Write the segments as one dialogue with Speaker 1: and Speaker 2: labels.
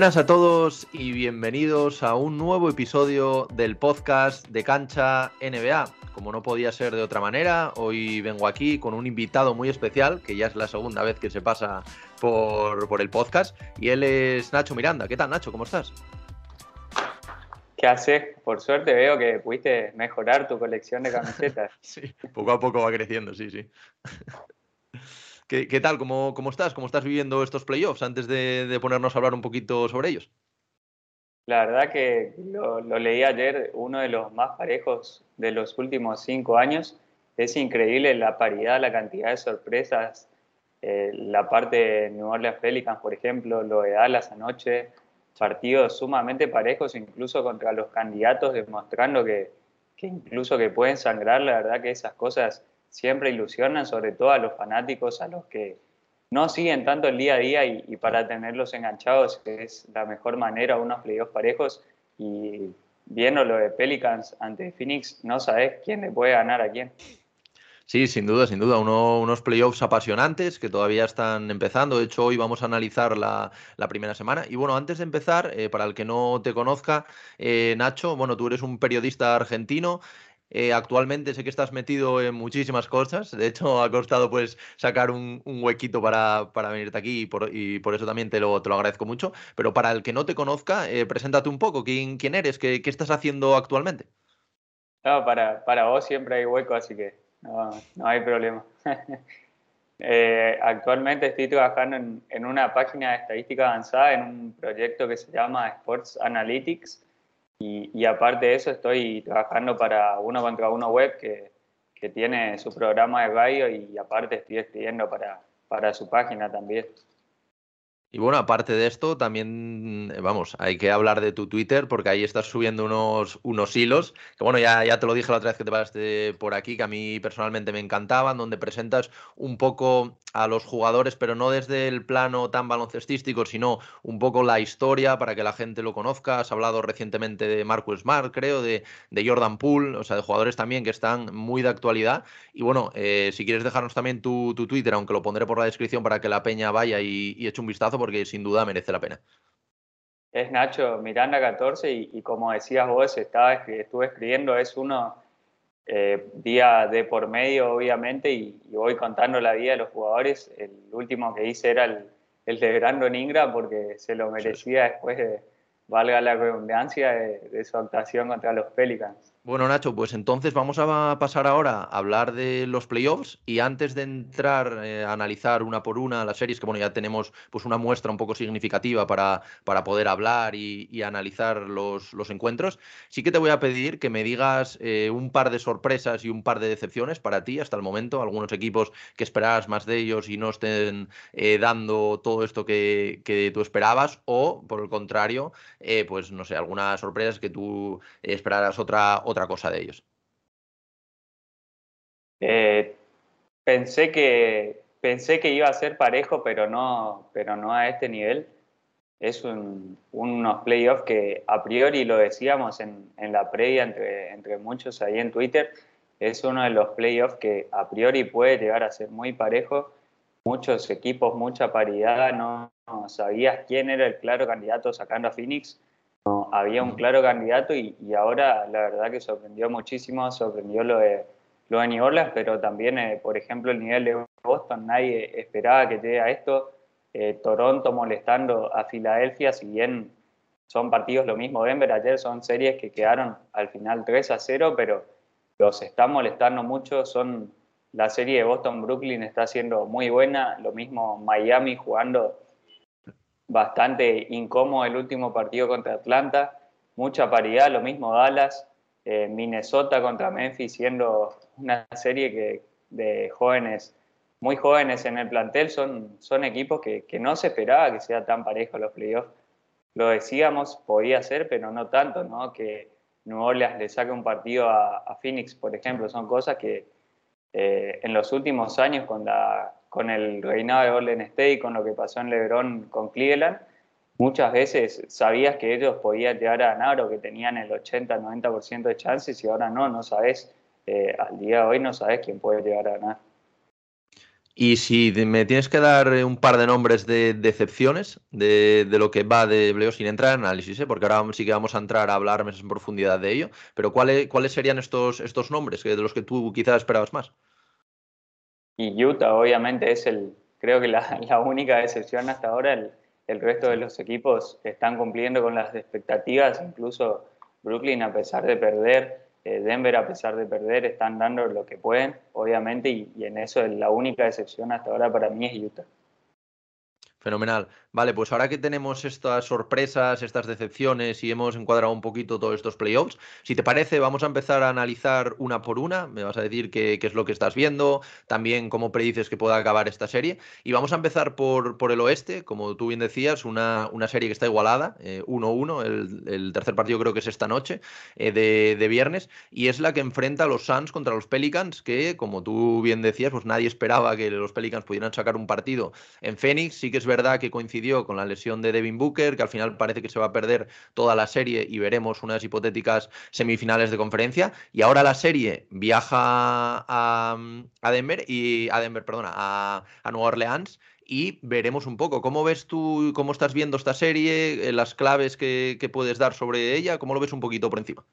Speaker 1: Buenas a todos y bienvenidos a un nuevo episodio del podcast de Cancha NBA. Como no podía ser de otra manera, hoy vengo aquí con un invitado muy especial, que ya es la segunda vez que se pasa por, el podcast, y él es Nacho Miranda. ¿Qué tal, Nacho? ¿Cómo estás?
Speaker 2: ¿Qué haces? Por suerte veo que pudiste mejorar tu colección de camisetas.
Speaker 1: sí, poco a poco va creciendo, sí, sí. ¿Qué, tal? ¿Cómo, ¿Cómo, estás? ¿Cómo estás viviendo estos playoffs antes de, ponernos a hablar un poquito sobre ellos?
Speaker 2: La verdad que lo, leí ayer, uno de los más parejos de los últimos cinco años. Es increíble la paridad, la cantidad de sorpresas. Eh, la parte de New Orleans Pelicans, por ejemplo, lo de Dallas anoche, partidos sumamente parejos, incluso contra los candidatos, demostrando que, que incluso que pueden sangrar. La verdad que esas cosas siempre ilusionan, sobre todo a los fanáticos, a los que no siguen tanto el día a día y, para tenerlos enganchados es la mejor manera, unos playoffs parejos y viendo lo de Pelicans ante Phoenix, no sabes quién le puede ganar a quién.
Speaker 1: Sí, sin duda, sin duda. unos playoffs apasionantes que todavía están empezando. De hecho, hoy vamos a analizar la, primera semana. Y bueno, antes de empezar, eh, para el que no te conozca, eh, Nacho, bueno, tú eres un periodista argentino. Eh, actualmente sé que estás metido en muchísimas cosas. De hecho, ha costado pues sacar un, huequito para, venirte aquí y por, eso también te lo, te lo, agradezco mucho. Pero para el que no te conozca, eh, preséntate un poco. ¿Quién, quién eres? ¿Qué, estás haciendo actualmente?
Speaker 2: No, para, para vos siempre hay hueco, así que no, hay problema. Eh, actualmente estoy trabajando en, en una página de estadística avanzada en un proyecto que se llama Sports Analytics y, aparte de eso, estoy trabajando para Uno contra Uno Web, que, que tiene su programa de radio y aparte estoy escribiendo para, para su página también.
Speaker 1: Y bueno, aparte de esto, también, eh, vamos, hay que hablar de tu Twitter porque ahí estás subiendo unos, unos hilos, que bueno, ya, ya te lo dije la otra vez que te pasaste por aquí, que a mí personalmente me encantaban, donde presentas un poco a los jugadores, pero no desde el plano tan baloncestístico, sino un poco la historia para que la gente lo conozca. Has hablado recientemente de Marcus Smart, creo, de, de Jordan Poole, o sea, de jugadores también que están muy de actualidad. Y bueno, eh, si quieres dejarnos también tu, tu, Twitter, aunque lo pondré por la descripción para que la peña vaya y, y eche un vistazo, porque sin duda merece la pena.
Speaker 2: Es Nacho Miranda 14 y, como decías vos, estaba, estuve escribiendo, es uno eh, día de por medio, obviamente, y, voy contando la vida de los jugadores. El último que hice era el, el de Brandon Ingram, porque se lo merecía después de, valga la redundancia, de su actuación contra los Pelicans.
Speaker 1: Bueno, Nacho, pues entonces vamos a pasar ahora a hablar de los playoffs y antes de entrar eh, a analizar una por una las series, que bueno, ya tenemos pues una muestra un poco significativa para, para poder hablar y, analizar los, los, encuentros, sí que te voy a pedir que me digas eh, un par de sorpresas y un par de decepciones para ti hasta el momento, algunos equipos que esperabas más de ellos y no estén eh, dando todo esto que, que, tú esperabas o, por el contrario, pues no sé, algunas sorpresas que tú esperaras otra otra cosa de ellos?
Speaker 2: Eh, pensé, que, pensé que iba a ser parejo, pero no, pero no a este nivel. Es un, unos playoffs que a priori lo decíamos en, la previa entre, entre muchos ahí en Twitter. Es uno de los playoffs que a priori puede llegar a ser muy parejo. Muchos equipos, mucha paridad. No, no sabías quién era el claro candidato sacando a Phoenix había un claro candidato y, ahora la verdad que sorprendió muchísimo, sorprendió lo de, lo de New pero también, eh, por ejemplo, el nivel de Boston, nadie esperaba que llegue a esto. Eh, Toronto molestando a Filadelfia, si bien son partidos lo mismo Denver, ayer son series que quedaron al final 3 a 0, pero los están molestando mucho, son la serie de Boston-Brooklyn está siendo muy buena, lo mismo Miami jugando bastante incómodo el último partido contra Atlanta, mucha paridad, lo mismo Dallas, eh, Minnesota contra Memphis, siendo una serie que, de jóvenes, muy jóvenes en el plantel, son, son equipos que, no se esperaba que sea tan parejo los playoffs. Lo decíamos, podía ser, pero no tanto, ¿no? Que New Orleans le saque un partido a, Phoenix, por ejemplo, son cosas que eh, en los últimos años con la con el reinado de Golden State, con lo que pasó en LeBron con Cleveland, muchas veces sabías que ellos podían llegar a ganar o que tenían el 80-90% de chances y ahora no, no sabes, eh, al día de hoy no sabes quién puede llegar a ganar.
Speaker 1: Y si me tienes que dar un par de nombres de decepciones de, lo que va de Bleo sin entrar en análisis, ¿eh? porque ahora sí que vamos a entrar a hablar más en profundidad de ello, pero ¿cuáles, cuáles serían estos, estos nombres de los que tú quizás esperabas más?
Speaker 2: Y Utah obviamente es el, creo que la, única decepción hasta ahora, el, el resto de los equipos están cumpliendo con las expectativas, incluso Brooklyn a pesar de perder, eh, Denver a pesar de perder, están dando lo que pueden, obviamente, y, y en eso la única excepción hasta ahora para mí es Utah.
Speaker 1: Fenomenal. Vale, pues ahora que tenemos estas sorpresas, estas decepciones y hemos encuadrado un poquito todos estos playoffs, si te parece, vamos a empezar a analizar una por una. Me vas a decir qué, es lo que estás viendo, también cómo predices que pueda acabar esta serie. Y vamos a empezar por, por el oeste, como tú bien decías, una, una serie que está igualada, 1-1. Eh, el, tercer partido creo que es esta noche, eh, de, de, viernes, y es la que enfrenta a los Suns contra los Pelicans, que como tú bien decías, pues nadie esperaba que los Pelicans pudieran sacar un partido en Phoenix. Sí que es verdad que coincide con la lesión de Devin Booker, que al final parece que se va a perder toda la serie y veremos unas hipotéticas semifinales de conferencia. Y ahora la serie viaja a, Denver y a Denver, perdona, a, Nueva Orleans y veremos un poco. ¿Cómo ves tú, cómo estás viendo esta serie, eh, las claves que, puedes dar sobre ella? ¿Cómo lo ves un poquito por encima?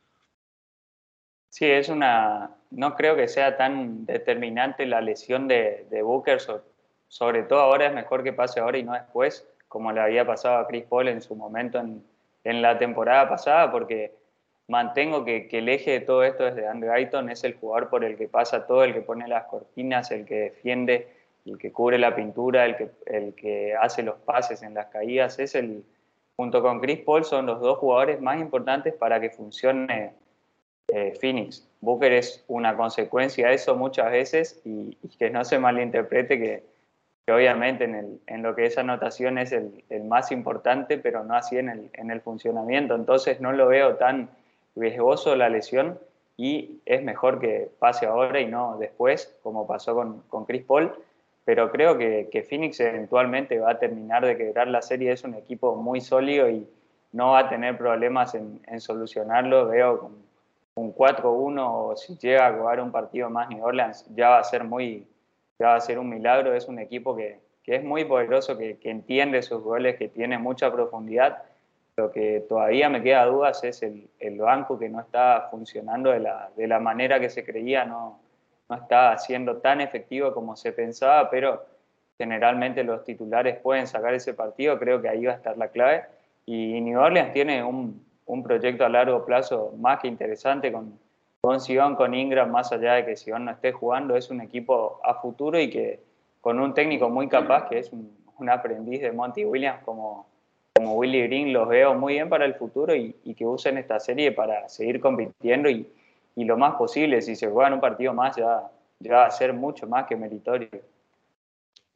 Speaker 2: Sí, es una. No creo que sea tan determinante la lesión de, de Booker, sobre todo ahora es mejor que pase ahora y no después como le había pasado a Chris Paul en su momento en, en la temporada pasada, porque mantengo que, que, el eje de todo esto desde Andrew Ayton es el jugador por el que pasa todo, el que pone las cortinas, el que defiende, el que cubre la pintura, el que, el que hace los pases en las caídas, es el, junto con Chris Paul, son los dos jugadores más importantes para que funcione eh, Phoenix. Booker es una consecuencia de eso muchas veces y, y que no se malinterprete que obviamente en, lo que esa anotación es el, más importante, pero no así en el, en el funcionamiento. Entonces no lo veo tan riesgoso la lesión y es mejor que pase ahora y no después, como pasó con, Chris Paul. Pero creo que, Phoenix eventualmente va a terminar de quebrar la serie. Es un equipo muy sólido y no va a tener problemas en, solucionarlo. Veo un 4-1 o si llega a jugar un partido más New Orleans, ya va a ser muy, va a ser un milagro. Es un equipo que, que es muy poderoso, que, que, entiende sus goles, que tiene mucha profundidad. Lo que todavía me queda dudas es el, el banco que no está funcionando de la, de la, manera que se creía, no, no está siendo tan efectivo como se pensaba, pero generalmente los titulares pueden sacar ese partido, creo que ahí va a estar la clave. Y New Orleans tiene un, un proyecto a largo plazo más que interesante con, con Sion, con Ingram, más allá de que Sion no esté jugando, es un equipo a futuro y que con un técnico muy capaz, que es un, aprendiz de Monty Williams como, como Willie Green, los veo muy bien para el futuro y, que usen esta serie para seguir compitiendo y, y, lo más posible, si se juegan un partido más ya, ya va a ser mucho más que meritorio.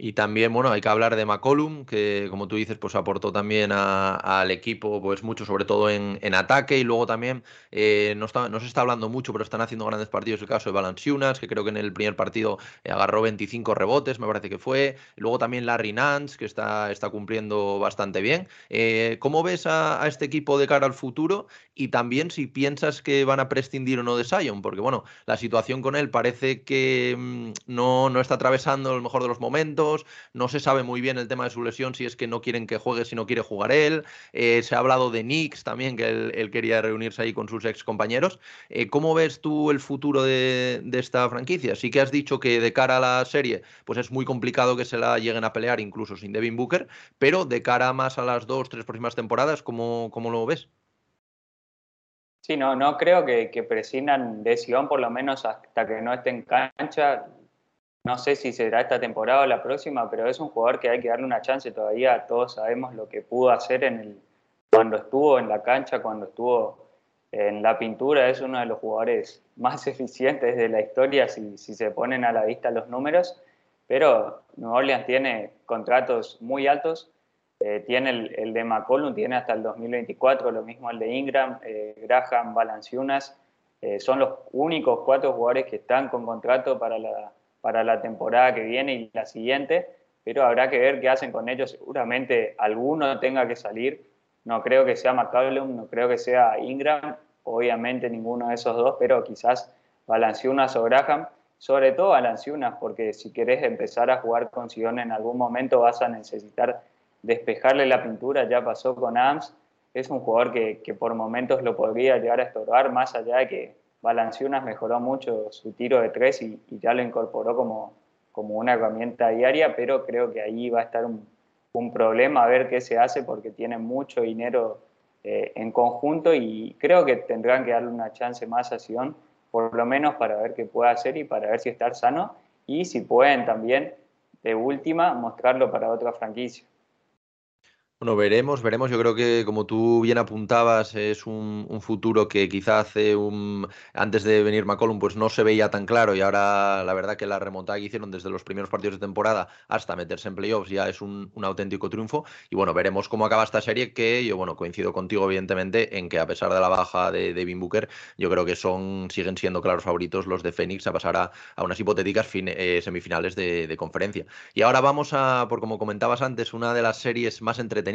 Speaker 1: Y también, bueno, hay que hablar de McCollum, que como tú dices, pues aportó también al equipo pues mucho, sobre todo en, ataque. Y luego también, eh, no, está, no, se está hablando mucho, pero están haciendo grandes partidos el caso de Valanciunas, que creo que en el primer partido agarró 25 rebotes, me parece que fue. Luego también Larry Nance, que está, está cumpliendo bastante bien. Eh, ¿Cómo ves a, este equipo de cara al futuro? Y también si piensas que van a prescindir o no de Sion, porque bueno, la situación con él parece que mm, no, no está atravesando el mejor de los momentos no se sabe muy bien el tema de su lesión, si es que no quieren que juegue, si no quiere jugar él. Eh, se ha hablado de Knicks también, que él, quería reunirse ahí con sus ex compañeros. Eh, ¿Cómo ves tú el futuro de, esta franquicia? Sí que has dicho que de cara a la serie, pues es muy complicado que se la lleguen a pelear incluso sin Devin Booker, pero de cara más a las dos, tres próximas temporadas, ¿cómo, cómo lo ves?
Speaker 2: Sí, no, no creo que, que prescindan de Sion, por lo menos hasta que no esté en cancha. No sé si será esta temporada o la próxima, pero es un jugador que hay que darle una chance todavía. Todos sabemos lo que pudo hacer en el, cuando estuvo en la cancha, cuando estuvo en la pintura. Es uno de los jugadores más eficientes de la historia si, se ponen a la vista los números. Pero New Orleans tiene contratos muy altos. Eh, tiene el, de McCollum, tiene hasta el 2024, lo mismo el de Ingram, eh, Graham, Balanciunas. Eh, son los únicos cuatro jugadores que están con contrato para la para la temporada que viene y la siguiente, pero habrá que ver qué hacen con ellos. Seguramente alguno tenga que salir. No creo que sea McCallum, no creo que sea Ingram, obviamente ninguno de esos dos, pero quizás Balanciunas o Graham. sobre todo Valanciunas, porque si querés empezar a jugar con Sion en algún momento vas a necesitar despejarle la pintura, ya pasó con Ams, es un jugador que, que por momentos lo podría llegar a estorbar, más allá de que Valanciunas mejoró mucho su tiro de tres y, ya lo incorporó como, como una herramienta diaria, pero creo que ahí va a estar un, un problema a ver qué se hace porque tiene mucho dinero eh, en conjunto y creo que tendrán que darle una chance más a Sion, por lo menos para ver qué puede hacer y para ver si está sano y si pueden también, de última, mostrarlo para otra franquicia.
Speaker 1: Bueno, veremos, veremos. Yo creo que, como tú bien apuntabas, es un, futuro que quizá un antes de venir McCollum, pues no se veía tan claro. Y ahora, la verdad, que la remontada que hicieron desde los primeros partidos de temporada hasta meterse en playoffs ya es un, auténtico triunfo. Y bueno, veremos cómo acaba esta serie. Que yo, bueno, coincido contigo, evidentemente, en que a pesar de la baja de Devin Booker, yo creo que son siguen siendo claros favoritos los de Phoenix a pasar a, unas hipotéticas eh, semifinales de, de conferencia. Y ahora vamos a, por como comentabas antes, una de las series más entretenidas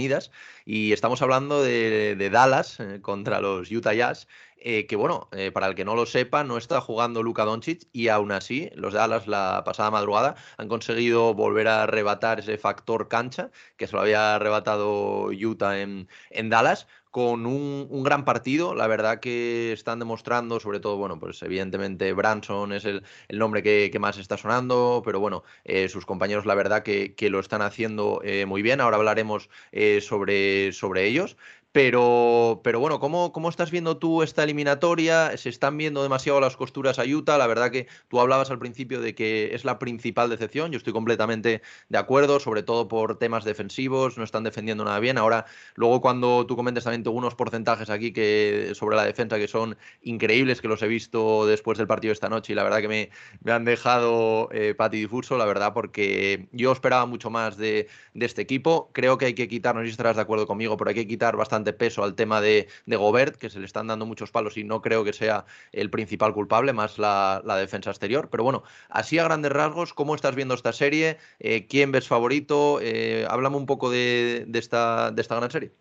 Speaker 1: y estamos hablando de, Dallas eh, contra los Utah Jazz, eh, que bueno, eh, para el que no lo sepa, no está jugando Luka Doncic y aún así los Dallas la pasada madrugada han conseguido volver a arrebatar ese factor cancha que se lo había arrebatado Utah en, en Dallas con un, gran partido. La verdad que están demostrando, sobre todo, bueno, pues evidentemente Branson es el, nombre que, más está sonando, pero bueno, eh, sus compañeros la verdad que, lo están haciendo eh, muy bien. Ahora hablaremos eh, sobre, sobre ellos. Pero, pero bueno, ¿cómo, ¿cómo, estás viendo tú esta eliminatoria? ¿Se están viendo demasiado las costuras a Utah? La verdad que tú hablabas al principio de que es la principal decepción. Yo estoy completamente de acuerdo, sobre todo por temas defensivos. No están defendiendo nada bien. Ahora, luego cuando tú comentes también unos porcentajes aquí que, sobre la defensa que son increíbles, que los he visto después del partido esta noche y la verdad que me, me han dejado eh, patidifuso, la verdad, porque yo esperaba mucho más de, de este equipo. Creo que hay que quitar, no sé si estarás de acuerdo conmigo, pero hay que quitar bastante peso al tema de, Gobert, que se le están dando muchos palos y no creo que sea el principal culpable, más la, defensa exterior. Pero bueno, así a grandes rasgos, ¿cómo estás viendo esta serie? Eh, ¿Quién ves favorito? Eh, háblame un poco de, esta, de esta gran serie.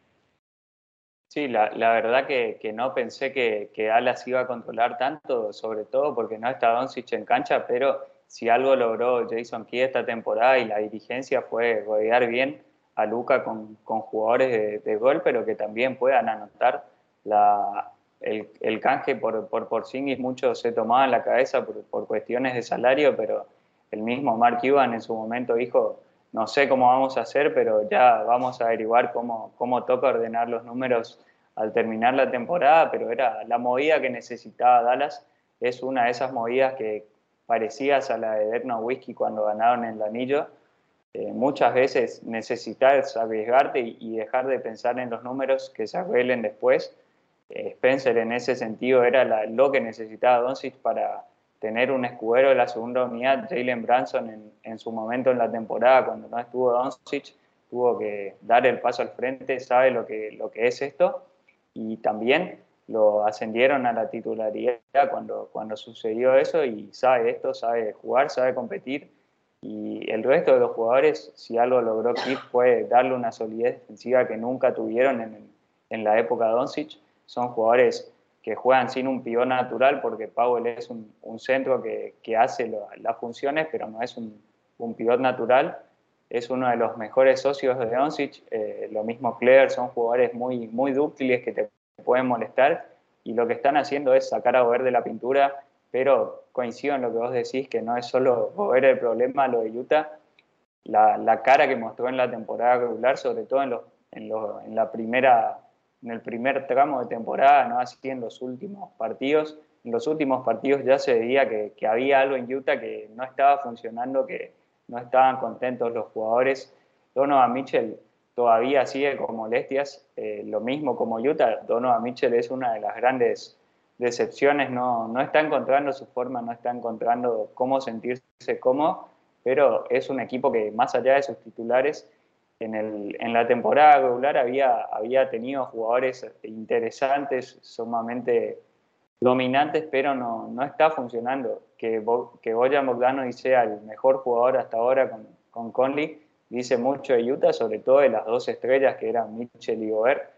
Speaker 2: Sí, la, verdad que, no pensé que, que Alas iba a controlar tanto, sobre todo porque no está Doncic en cancha, pero si algo logró Jason Key esta temporada y la dirigencia fue rodear bien a Luca con, jugadores de, gol, pero que también puedan anotar la, el, canje por, por Porzingis. Mucho se tomaba en la cabeza por, cuestiones de salario, pero el mismo Mark Cuban en su momento dijo, no sé cómo vamos a hacer, pero ya vamos a averiguar cómo, cómo toca ordenar los números al terminar la temporada, pero era la movida que necesitaba Dallas, es una de esas movidas que parecías a la de Derno Whiskey cuando ganaron el anillo, eh, muchas veces necesitas arriesgarte y, dejar de pensar en los números que se arreglen después. Eh, Spencer en ese sentido era lo que necesitaba Doncic para tener un escudero de la segunda unidad. Jalen Branson en, su momento en la temporada, cuando no estuvo Doncic, tuvo que dar el paso al frente, sabe lo que, lo que es esto. Y también lo ascendieron a la titularidad cuando, cuando sucedió eso y sabe esto, sabe jugar, sabe competir y el resto de los jugadores, si algo logró Kip fue darle una solidez defensiva que nunca tuvieron en, en la época de Doncic. Son jugadores que juegan sin un pivot natural porque Powell es un, un centro que, que hace las funciones, pero no es un, un, pivot natural. Es uno de los mejores socios de Doncic. Eh, lo mismo Claire, son jugadores muy, muy dúctiles que te pueden molestar y lo que están haciendo es sacar a Gobert de la pintura pero coincido en lo que vos decís, que no es solo ver el problema lo de Utah, la, cara que mostró en la temporada regular, sobre todo en, en, en, la primera, en el primer tramo de temporada, no así en los últimos partidos. En los últimos partidos ya se veía que, que, había algo en Utah que no estaba funcionando, que no estaban contentos los jugadores. Donovan Mitchell todavía sigue con molestias, eh, lo mismo como Utah. Donovan Mitchell es una de las grandes decepciones, no, no está encontrando su forma, no está encontrando cómo sentirse cómodo, pero es un equipo que más allá de sus titulares, en, el, en la temporada regular había, había tenido jugadores interesantes, sumamente dominantes, pero no, no está funcionando. Que, que Boyan Bogdanovic sea el mejor jugador hasta ahora con, con Conley, dice mucho de Utah, sobre todo de las dos estrellas que eran Mitchell y Gobert,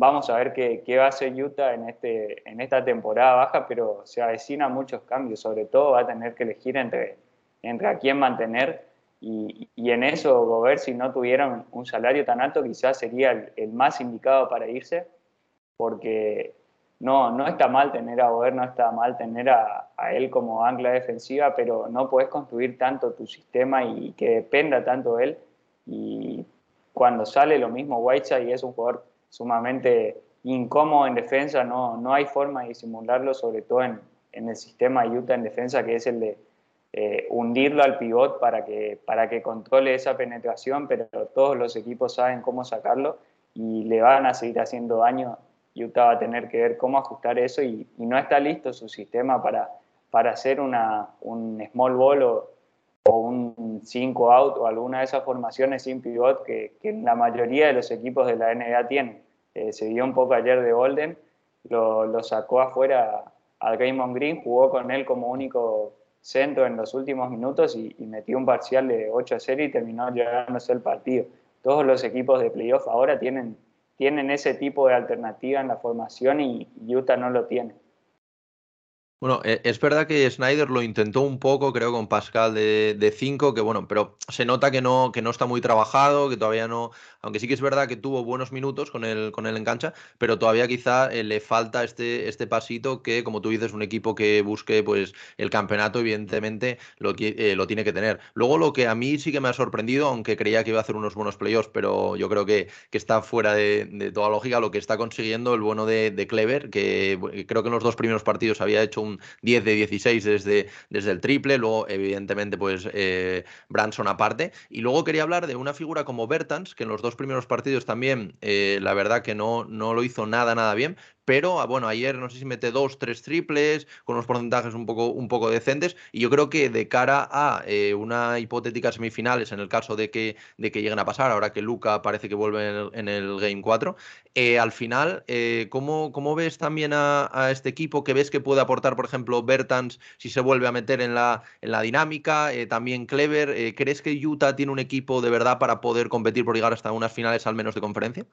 Speaker 2: vamos a ver qué, qué, va a hacer Utah en, este, en esta temporada baja, pero se avecina muchos cambios, sobre todo va a tener que elegir entre, entre a quién mantener. Y, y en eso Gobert si no tuviera un, salario tan alto quizás sería el, más indicado para irse, porque no, no está mal tener a Gobert, no está mal tener a, él como ancla defensiva, pero no puedes construir tanto tu sistema y que dependa tanto de él. Y cuando sale lo mismo Whiteside es un jugador sumamente incómodo en defensa, no, no hay forma de disimularlo, sobre todo en, en el sistema Utah en defensa, que es el de eh, hundirlo al pivot para que, para que controle esa penetración, pero todos los equipos saben cómo sacarlo y le van a seguir haciendo daño. Utah va a tener que ver cómo ajustar eso y, y no está listo su sistema para, para hacer una, un small ball o, o un 5 out o alguna de esas formaciones sin pivot que, que la mayoría de los equipos de la NBA tienen. Eh, se vio un poco ayer de Golden, lo, sacó afuera a Raymond Green, jugó con él como único centro en los últimos minutos y, metió un parcial de 8 a 0 y terminó llegándose el partido. Todos los equipos de playoff ahora tienen, tienen ese tipo de alternativa en la formación y Utah no lo tiene.
Speaker 1: Bueno, e, es verdad que Snyder lo intentó un poco, creo, con Pascal de 5, que bueno, pero se nota que no, que no está muy trabajado, que todavía no, aunque sí que es verdad que tuvo buenos minutos con el, con el engancha, pero todavía quizá eh, le falta este, este pasito que, como tú dices, un equipo que busque pues el campeonato, evidentemente, lo, eh, lo tiene que tener. Luego lo que a mí sí que me ha sorprendido, aunque creía que iba a hacer unos buenos playoffs, pero yo creo que, que está fuera de, de, toda lógica, lo que está consiguiendo el bueno de, de Clever, que creo que en los dos primeros partidos había hecho un 10 de 16 desde, desde el triple, luego evidentemente pues eh, Branson aparte. Y luego quería hablar de una figura como Bertans, que en los dos primeros partidos también eh, la verdad que no, no lo hizo nada, nada bien, pero ah, bueno, ayer no sé si mete dos, tres triples, con unos porcentajes un poco, un poco decentes, y yo creo que de cara a eh, una hipotética semifinales, en el caso de que, de que lleguen a pasar, ahora que Luca parece que vuelve en el, Game 4, eh, al final, eh, ¿cómo, ¿cómo, ves también a, este equipo? que ves que puede aportar, por ejemplo, Bertans si se vuelve a meter en la, en la dinámica? También Clever, ¿crees que Utah tiene un equipo de verdad para poder competir por llegar hasta unas finales al menos de conferencia?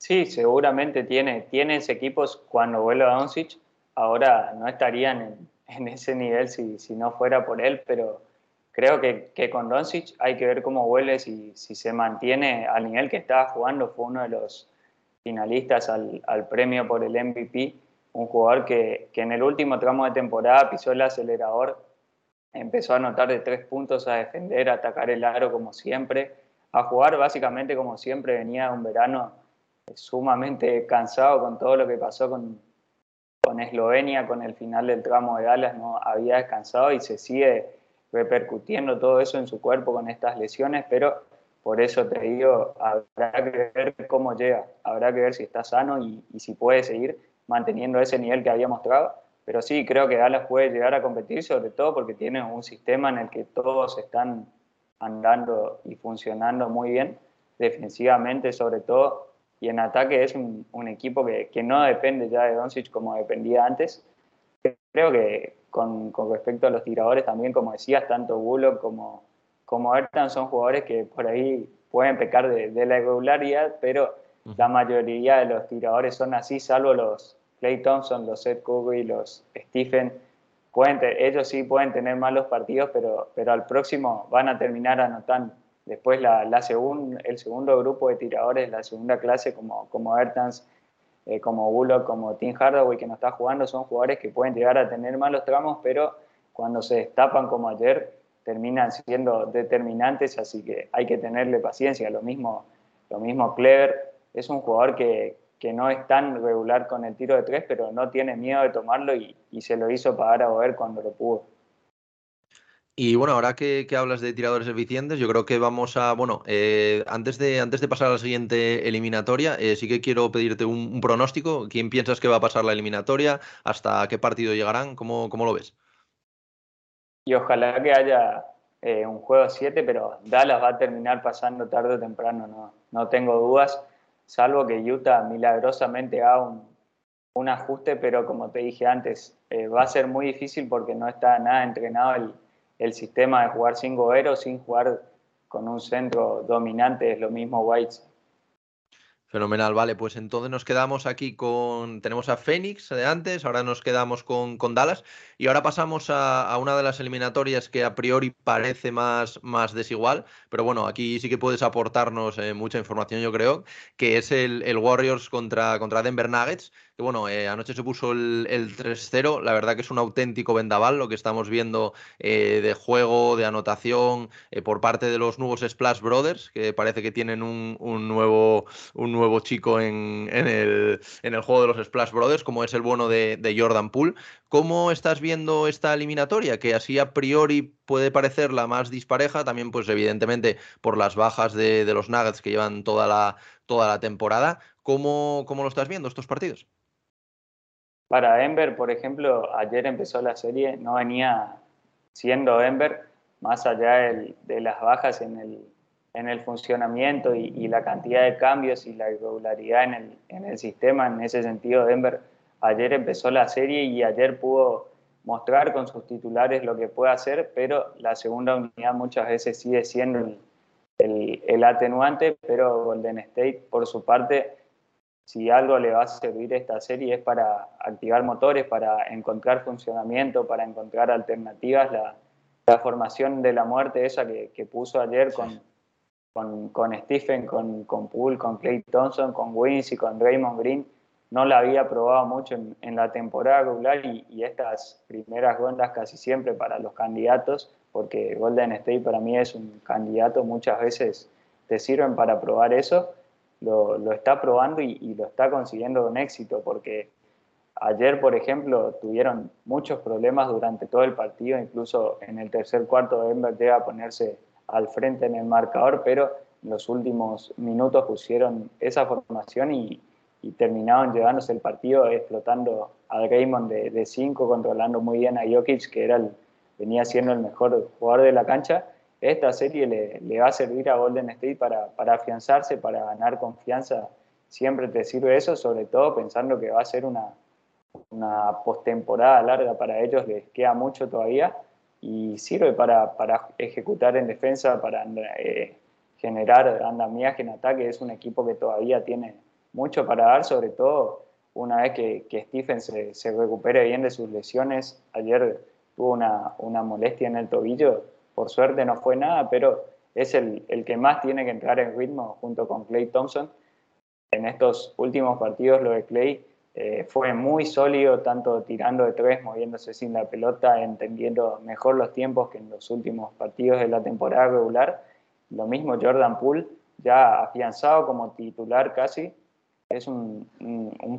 Speaker 2: Sí, seguramente tiene, tienes equipos cuando vuelva Doncic, ahora no estarían en, ese nivel si, si, no fuera por él, pero creo que, que con Doncic hay que ver cómo vuelve, si, si, se mantiene al nivel que estaba jugando, fue uno de los finalistas al, al premio por el MVP, un jugador que, que, en el último tramo de temporada pisó el acelerador, empezó a anotar de tres puntos, a defender, a atacar el aro como siempre, a jugar básicamente como siempre, venía un verano sumamente cansado con todo lo que pasó con, con Eslovenia, con el final del tramo de Dallas, no había descansado y se sigue repercutiendo todo eso en su cuerpo con estas lesiones, pero por eso te digo, habrá que ver cómo llega, habrá que ver si está sano y, y si puede seguir manteniendo ese nivel que había mostrado. Pero sí, creo que Dallas puede llegar a competir, sobre todo porque tiene un sistema en el que todos están andando y funcionando muy bien, defensivamente sobre todo, y en ataque es un, un equipo que, que, no depende ya de Doncic como dependía antes. Creo que con, con, respecto a los tiradores también, como decías, tanto Bullock como, como Ertan son jugadores que por ahí pueden pecar de, de la irregularidad, pero la mayoría de los tiradores son así, salvo los Clay Thompson, los Seth Curry, los Stephen. Pueden, ellos sí pueden tener malos partidos, pero, pero al próximo van a terminar anotando. Después la, la el segundo grupo de tiradores, la segunda clase, como, como eh, como Bullock, como Tim Hardaway, que no está jugando, son jugadores que pueden llegar a tener malos tramos, pero cuando se destapan como ayer, terminan siendo determinantes, así que hay que tenerle paciencia. Lo mismo, lo mismo Clever, es un jugador que, que no es tan regular con el tiro de tres, pero no tiene miedo de tomarlo y, y se lo hizo pagar a Boer cuando lo pudo.
Speaker 1: Y bueno, ahora que, hablas de tiradores eficientes, yo creo que vamos a, bueno, eh, antes, de, antes de pasar a la siguiente eliminatoria, eh, sí que quiero pedirte un, pronóstico. ¿Quién piensas que va a pasar la eliminatoria? ¿Hasta qué partido llegarán? ¿Cómo, cómo lo ves?
Speaker 2: Y ojalá que haya eh, un juego 7, pero Dallas va a terminar pasando tarde o temprano, no, no tengo dudas, salvo que Utah milagrosamente haga un, un ajuste, pero como te dije antes, va a ser muy difícil porque no está nada entrenado el el sistema de jugar sin Gobero, sin jugar con un centro dominante, es lo mismo White.
Speaker 1: Fenomenal, vale, pues entonces nos quedamos aquí con, tenemos a Phoenix de antes, ahora nos quedamos con, con Dallas y ahora pasamos a, una de las eliminatorias que a priori parece más, más desigual, pero bueno, aquí sí que puedes aportarnos eh, mucha información yo creo, que es el, el Warriors contra, contra Denver Nuggets, bueno, eh, anoche se puso el, 3-0, la verdad que es un auténtico vendaval lo que estamos viendo eh, de juego, de anotación por parte de los nuevos Splash Brothers, que parece que tienen un, un nuevo... Un nuevo chico en, el, juego de los Splash Brothers, como es el bueno de, Jordan Poole. ¿Cómo estás viendo esta eliminatoria? Que así a priori puede parecer la más dispareja, también pues evidentemente por las bajas de, los Nuggets que llevan toda la, toda la temporada. ¿Cómo, ¿Cómo lo estás viendo estos partidos?
Speaker 2: Para Denver, por ejemplo, ayer empezó la serie, no venía siendo Denver, más allá de las bajas en el, en el funcionamiento y, la cantidad de cambios y la irregularidad en el, en el, sistema. En ese sentido, Denver ayer empezó la serie y ayer pudo mostrar con sus titulares lo que puede hacer, pero la segunda unidad muchas veces sigue siendo el, el, atenuante, pero Golden State, por su parte, si algo le va a servir esta serie es para activar motores, para encontrar funcionamiento, para encontrar alternativas. La, la formación de la muerte esa que, que puso ayer con con, con Stephen, con, con Poole, con Clay Thompson, con Wins y con Raymond Green, no la había probado mucho en, la temporada regular y, estas primeras rondas casi siempre para los candidatos, porque Golden State para mí es un candidato, muchas veces te sirven para probar eso, lo, está probando y, lo está consiguiendo con éxito, porque ayer, por ejemplo, tuvieron muchos problemas durante todo el partido, incluso en el tercer cuarto Denver llega a ponerse al frente en el marcador, pero en los últimos minutos pusieron esa formación y, terminaron llevándose el partido explotando a Draymond de 5, controlando muy bien a Jokic, que era venía siendo el mejor jugador de la cancha. Esta serie le, va a servir a Golden State para, afianzarse, para ganar confianza. Siempre te sirve eso, sobre todo pensando que va a ser una, una postemporada larga para ellos, les queda mucho todavía y sirve para, ejecutar en defensa, para eh, generar andamiaje en ataque. Es un equipo que todavía tiene mucho para dar, sobre todo una vez que, Stephen se, recupere bien de sus lesiones. Ayer tuvo una, molestia en el tobillo, por suerte no fue nada, pero es el, el que más tiene que entrar en ritmo junto con Clay Thompson. En estos últimos partidos lo de Clay eh, fue muy sólido, tanto tirando de tres, moviéndose sin la pelota, entendiendo mejor los tiempos que en los últimos partidos de la temporada regular. Lo mismo Jordan Poole, ya afianzado como titular casi, es un,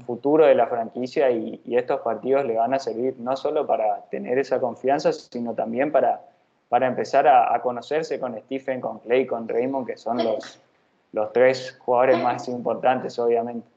Speaker 2: futuro de la franquicia y, estos partidos le van a servir no solo para tener esa confianza, sino también para, para empezar a, conocerse con Stephen, con Clay, con Raymond, que son los, los tres jugadores más importantes, obviamente.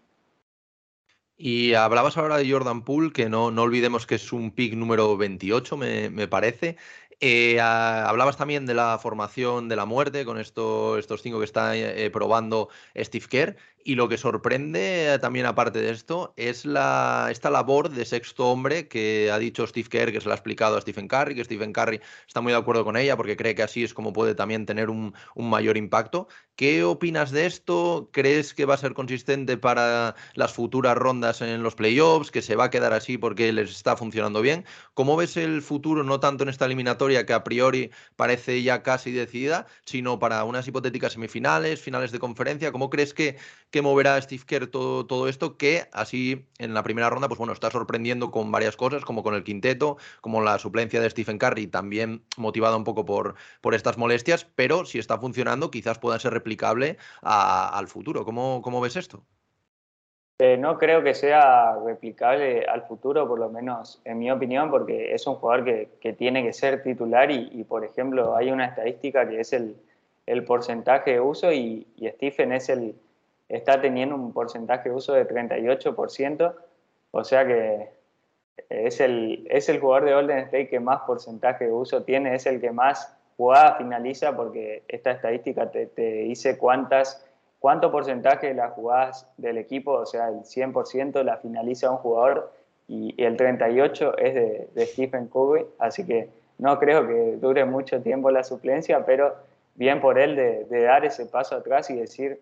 Speaker 1: Y hablabas ahora de Jordan Poole, que no, no olvidemos que es un pick número 28, me, me parece. Eh, hablabas también de la formación de la muerte con estos cinco que está eh, probando Steve Kerr. Y lo que sorprende eh, también, aparte de esto, es la, esta labor de sexto hombre que ha dicho Steve Kerr, que se lo ha explicado a Stephen Curry, que Stephen Curry está muy de acuerdo con ella porque cree que así es como puede también tener un, mayor impacto. ¿Qué opinas de esto? ¿Crees que va a ser consistente para las futuras rondas en los playoffs? ¿Que se va a quedar así porque les está funcionando bien? ¿Cómo ves el futuro, no tanto en esta eliminatoria que a priori parece ya casi decidida, sino para unas hipotéticas semifinales, finales de conferencia? ¿Cómo crees que que moverá Steve Kerr todo, todo esto, que así en la primera ronda, pues bueno, está sorprendiendo con varias cosas, como con el quinteto, como la suplencia de Stephen Curry, también motivada un poco por, por estas molestias, pero si está funcionando, quizás pueda ser replicable al futuro. ¿Cómo, ¿Cómo, ves esto?
Speaker 2: Eh, no creo que sea replicable al futuro, por lo menos en mi opinión, porque es un jugador que, tiene que ser titular y, por ejemplo, hay una estadística que es el, el porcentaje de uso y, y Stephen es el, está teniendo un porcentaje de uso de 38%, o sea que es el, es el jugador de Golden State que más porcentaje de uso tiene, es el que más jugada finaliza, porque esta estadística te, dice cuántas, cuánto porcentaje de las jugadas del equipo, o sea, el 100% la finaliza un jugador y, el 38% es de, Stephen Curry, así que no creo que dure mucho tiempo la suplencia, pero bien por él de dar ese paso atrás y decir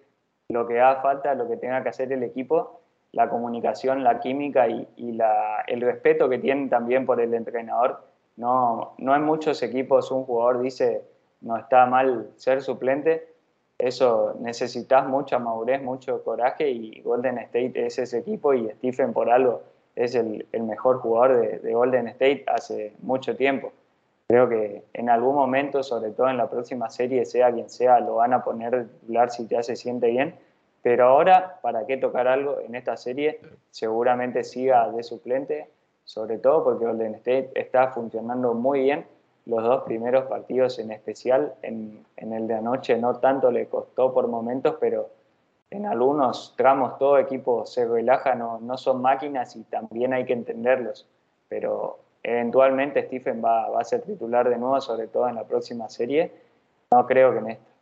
Speaker 2: lo que haga falta, lo que tenga que hacer el equipo, la comunicación, la química y, el respeto que tienen también por el entrenador. No, no en muchos equipos un jugador dice, no está mal ser suplente, eso necesitas mucha madurez, mucho coraje y Golden State es ese equipo y Stephen por algo es el, mejor jugador de, Golden State hace mucho tiempo. Creo que en algún momento, sobre todo en la próxima serie, sea quien sea, lo van a poner titular si ya se siente bien. Pero ahora, ¿para qué tocar algo en esta serie? Seguramente siga de suplente, sobre todo porque Golden State está funcionando muy bien los dos primeros partidos en especial, en, el de anoche no tanto le costó por momentos, pero en algunos tramos todo equipo se relaja, no, no son máquinas y también hay que entenderlos, pero eventualmente Stephen va, a ser titular de nuevo, sobre todo en la próxima serie, no creo que en esta.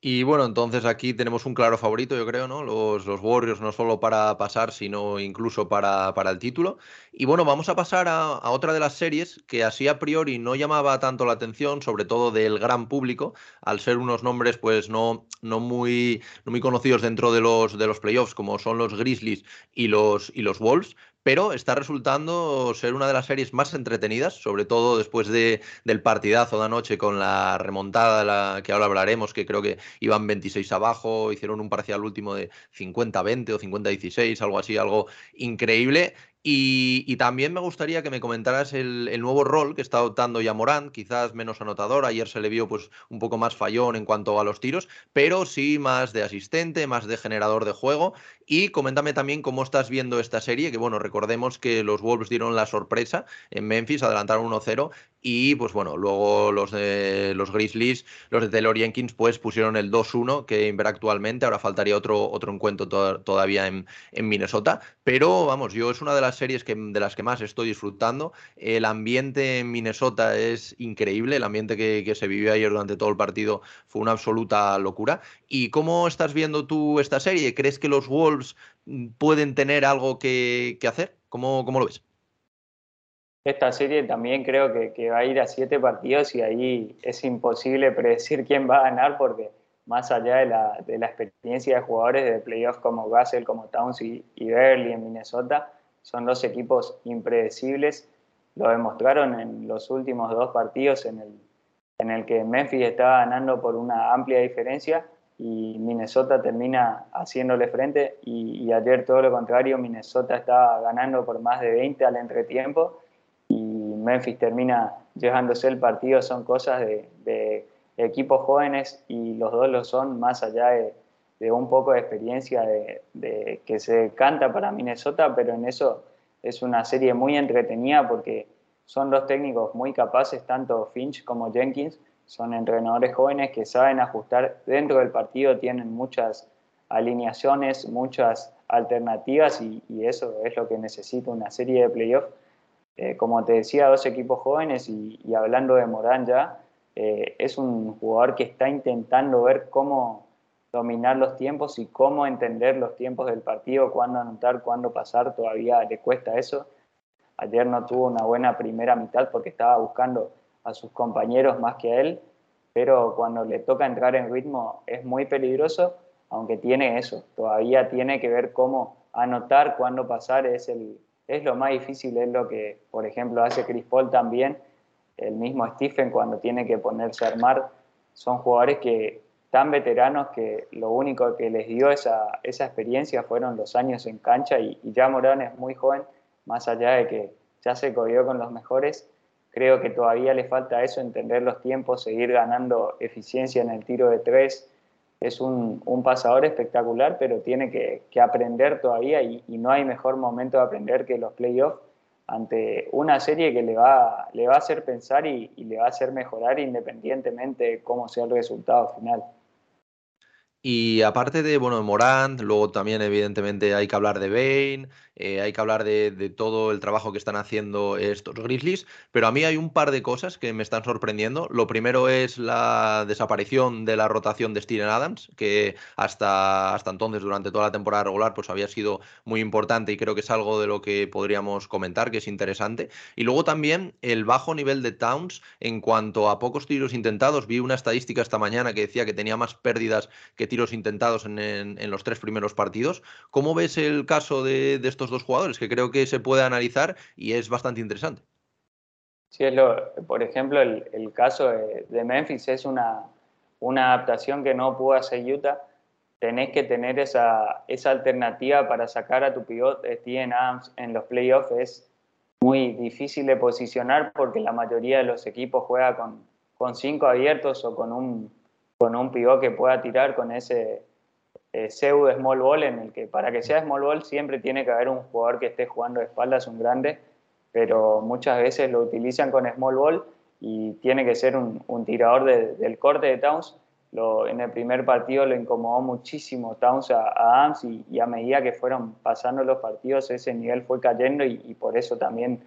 Speaker 1: Y bueno, entonces aquí tenemos un claro favorito, yo creo, ¿no? Los, Warriors no solo para pasar, sino incluso para, el título. Y bueno, vamos a pasar a, otra de las series que así a priori no llamaba tanto la atención, sobre todo del gran público, al ser unos nombres pues no, muy, no muy conocidos dentro de los, de los playoffs, como son los Grizzlies y los Wolves pero está resultando ser una de las series más entretenidas, sobre todo después de, del partidazo de anoche con la remontada, la que ahora hablaremos, que creo que iban 26 abajo, hicieron un parcial último de 50-20 o 50-16, algo así, algo increíble. Y, también me gustaría que me comentaras el, nuevo rol que está adoptando ya Morán, quizás menos anotador. Ayer se le vio pues, un poco más fallón en cuanto a los tiros, pero sí más de asistente, más de generador de juego. Y coméntame también cómo estás viendo esta serie, que bueno, recordemos que los Wolves dieron la sorpresa en Memphis, adelantaron 1-0 y pues bueno, luego los de los Grizzlies, los de Taylor Jenkins, pues pusieron el 2-1 que ver actualmente. Ahora faltaría otro, otro encuentro todavía en, en, Minnesota. Pero vamos, yo es una de las series que, de las que más estoy disfrutando. El ambiente en Minnesota es increíble. El ambiente que, que se vivió ayer durante todo el partido fue una absoluta locura. ¿Y cómo estás viendo tú esta serie? ¿Crees que los Wolves pueden tener algo que, que hacer? ¿Cómo, ¿Cómo lo ves?
Speaker 2: esta serie también creo que, va a ir a siete partidos y ahí es imposible predecir quién va a ganar porque más allá de la, de la experiencia de jugadores de playoffs como Gassel, como Towns y, y en Minnesota, son dos equipos impredecibles. Lo demostraron en los últimos dos partidos en el, en el que Memphis estaba ganando por una amplia diferencia y Minnesota termina haciéndole frente y, y ayer todo lo contrario, Minnesota estaba ganando por más de 20 al entretiempo Memphis termina llevándose el partido son cosas de, equipos jóvenes y los dos lo son más allá de, un poco de experiencia de, que se canta para Minnesota, pero en eso es una serie muy entretenida porque son dos técnicos muy capaces, tanto Finch como Jenkins, son entrenadores jóvenes que saben ajustar dentro del partido, tienen muchas alineaciones, muchas alternativas y, y eso es lo que necesita una serie de playoffs eh, como te decía, dos equipos jóvenes y, hablando de Morán ya, eh, es un jugador que está intentando ver cómo dominar los tiempos y cómo entender los tiempos del partido, cuándo anotar, cuándo pasar, todavía le cuesta eso. Ayer no tuvo una buena primera mitad porque estaba buscando a sus compañeros más que a él, pero cuando le toca entrar en ritmo es muy peligroso, aunque tiene eso, todavía tiene que ver cómo anotar, cuándo pasar, es el, es lo más difícil, es lo que, por ejemplo, hace Chris Paul también, el mismo Stephen cuando tiene que ponerse a armar, son jugadores que tan veteranos que lo único que les dio esa, esa experiencia fueron los años en cancha y, ya Morán es muy joven, más allá de que ya se cogió con los mejores, creo que todavía le falta eso, entender los tiempos, seguir ganando eficiencia en el tiro de tres, es un, pasador espectacular, pero tiene que, aprender todavía y, no hay mejor momento de aprender que los playoffs ante una serie que le va, le va a hacer pensar y, y le va a hacer mejorar independientemente de cómo sea el resultado final.
Speaker 1: Y aparte de, bueno, Morant, luego también evidentemente hay que hablar de Bane, eh, hay que hablar de, todo el trabajo que están haciendo estos Grizzlies, pero a mí hay un par de cosas que me están sorprendiendo. Lo primero es la desaparición de la rotación de Steven Adams, que hasta, hasta entonces, durante toda la temporada regular, pues había sido muy importante y creo que es algo de lo que podríamos comentar, que es interesante. Y luego también el bajo nivel de Towns en cuanto a pocos tiros intentados. Vi una estadística esta mañana que decía que tenía más pérdidas que tiros tiros intentados en, los tres primeros partidos. ¿Cómo ves el caso de, estos dos jugadores? Que creo que se puede analizar y es bastante interesante.
Speaker 2: Sí, es lo, por ejemplo, el, caso de, Memphis es una, una adaptación que no pudo hacer Utah. Tenés que tener esa, esa alternativa para sacar a tu pivot Steven Adams en los playoffs. Es muy difícil de posicionar porque la mayoría de los equipos juega con, con cinco abiertos o con un, con un pivot que pueda tirar con ese eh, pseudo small ball en el que para que sea small ball siempre tiene que haber un jugador que esté jugando de espaldas, un grande, pero muchas veces lo utilizan con small ball y tiene que ser un, tirador del corte de Towns. En el primer partido lo incomodó muchísimo Towns a, a y, a medida que fueron pasando los partidos ese nivel fue cayendo y, por eso también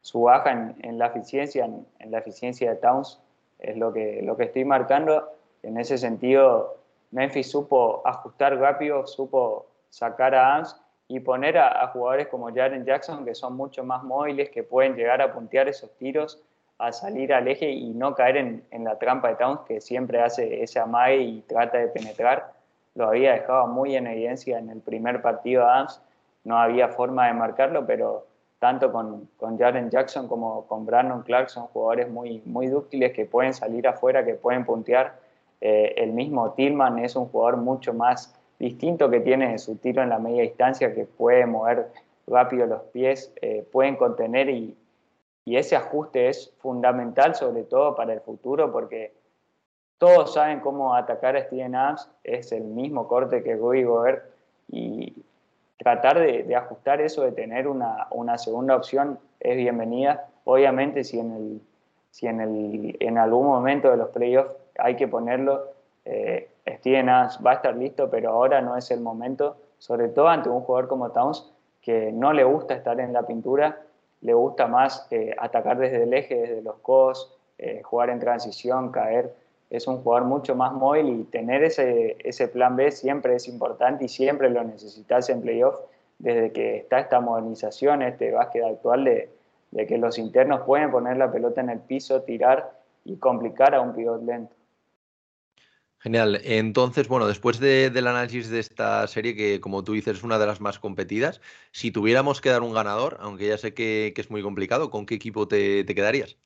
Speaker 2: su baja en, la eficiencia, en, la eficiencia de Towns es lo que, lo que estoy marcando. En ese sentido, Memphis supo ajustar rápido, supo sacar a Ams y poner a, jugadores como Jaren Jackson, que son mucho más móviles, que pueden llegar a puntear esos tiros, a salir al eje y no caer en, la trampa de Towns, que siempre hace ese amague y trata de penetrar. Lo había dejado muy en evidencia en el primer partido a Ams, no había forma de marcarlo, pero tanto con, con Jaren Jackson como con Brandon Clark son jugadores muy, muy dúctiles que pueden salir afuera, que pueden puntear. Eh, el mismo Tillman es un jugador mucho más distinto que tiene su tiro en la media distancia, que puede mover rápido los pies, eh, pueden contener y, ese ajuste es fundamental sobre todo para el futuro porque todos saben cómo atacar a Steven Adams, es el mismo corte que Rudy Gobert y, tratar de, ajustar eso, de tener una, segunda opción es bienvenida. Obviamente si en, en algún momento de los playoffs hay que ponerlo, eh, Steven va a estar listo, pero ahora no es el momento, sobre todo ante un jugador como Towns, que no le gusta estar en la pintura, le gusta más eh, atacar desde el eje, desde los codos, eh, jugar en transición, caer es un jugador mucho más móvil y tener ese, ese plan B siempre es importante y siempre lo necesitas en playoff desde que está esta modernización, este básquet actual de, de, que los internos pueden poner la pelota en el piso, tirar y complicar a un pivot lento.
Speaker 1: Genial. Entonces, bueno, después del análisis de esta serie, que como tú dices es una de las más competidas, si tuviéramos que dar un ganador, aunque ya sé que, es muy complicado, ¿con qué equipo te, te quedarías?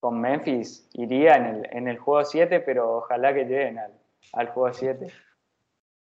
Speaker 2: con Memphis iría en el, en el juego 7, pero ojalá que lleguen al, al juego 7.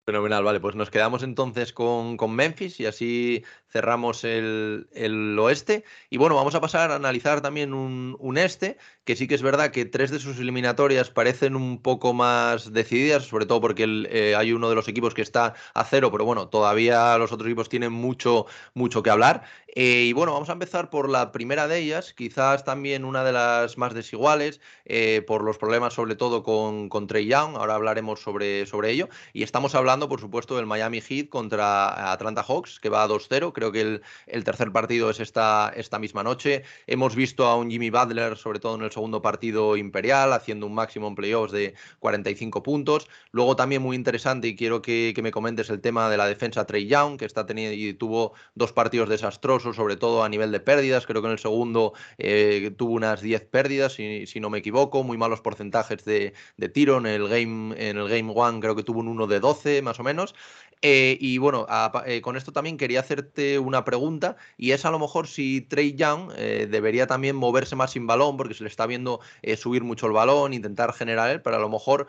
Speaker 1: Fenomenal, vale, pues nos quedamos entonces con, con Memphis y así cerramos el, el, oeste. Y bueno, vamos a pasar a analizar también un, un, este, que sí que es verdad que tres de sus eliminatorias parecen un poco más decididas, sobre todo porque eh, hay uno de los equipos que está a cero, pero bueno, todavía los otros equipos tienen mucho, mucho que hablar. Eh, y bueno, vamos a empezar por la primera de ellas, quizás también una de las más desiguales, eh, por los problemas sobre todo con, Trey Young, ahora hablaremos sobre, sobre ello. Y estamos hablando, por supuesto, del Miami Heat contra Atlanta Hawks, que va a 2-0, creo que el, tercer partido es esta, esta misma noche. Hemos visto a un Jimmy Butler, sobre todo en el segundo partido imperial, haciendo un máximo en playoffs de 45 puntos. Luego también muy interesante, y quiero que, me comentes el tema de la defensa Trey Young, que está teniendo y tuvo dos partidos desastrosos, sobre todo a nivel de pérdidas. Creo que en el segundo eh, tuvo unas 10 pérdidas, si, no me equivoco, muy malos porcentajes de, tiro. En el game, en el game one creo que tuvo un 1 de 12, más o menos. Eh, y bueno, eh, con esto también quería hacerte una pregunta y es a lo mejor si Trey Young debería también moverse más sin balón porque se le está viendo subir mucho el balón, intentar generar él, pero a lo mejor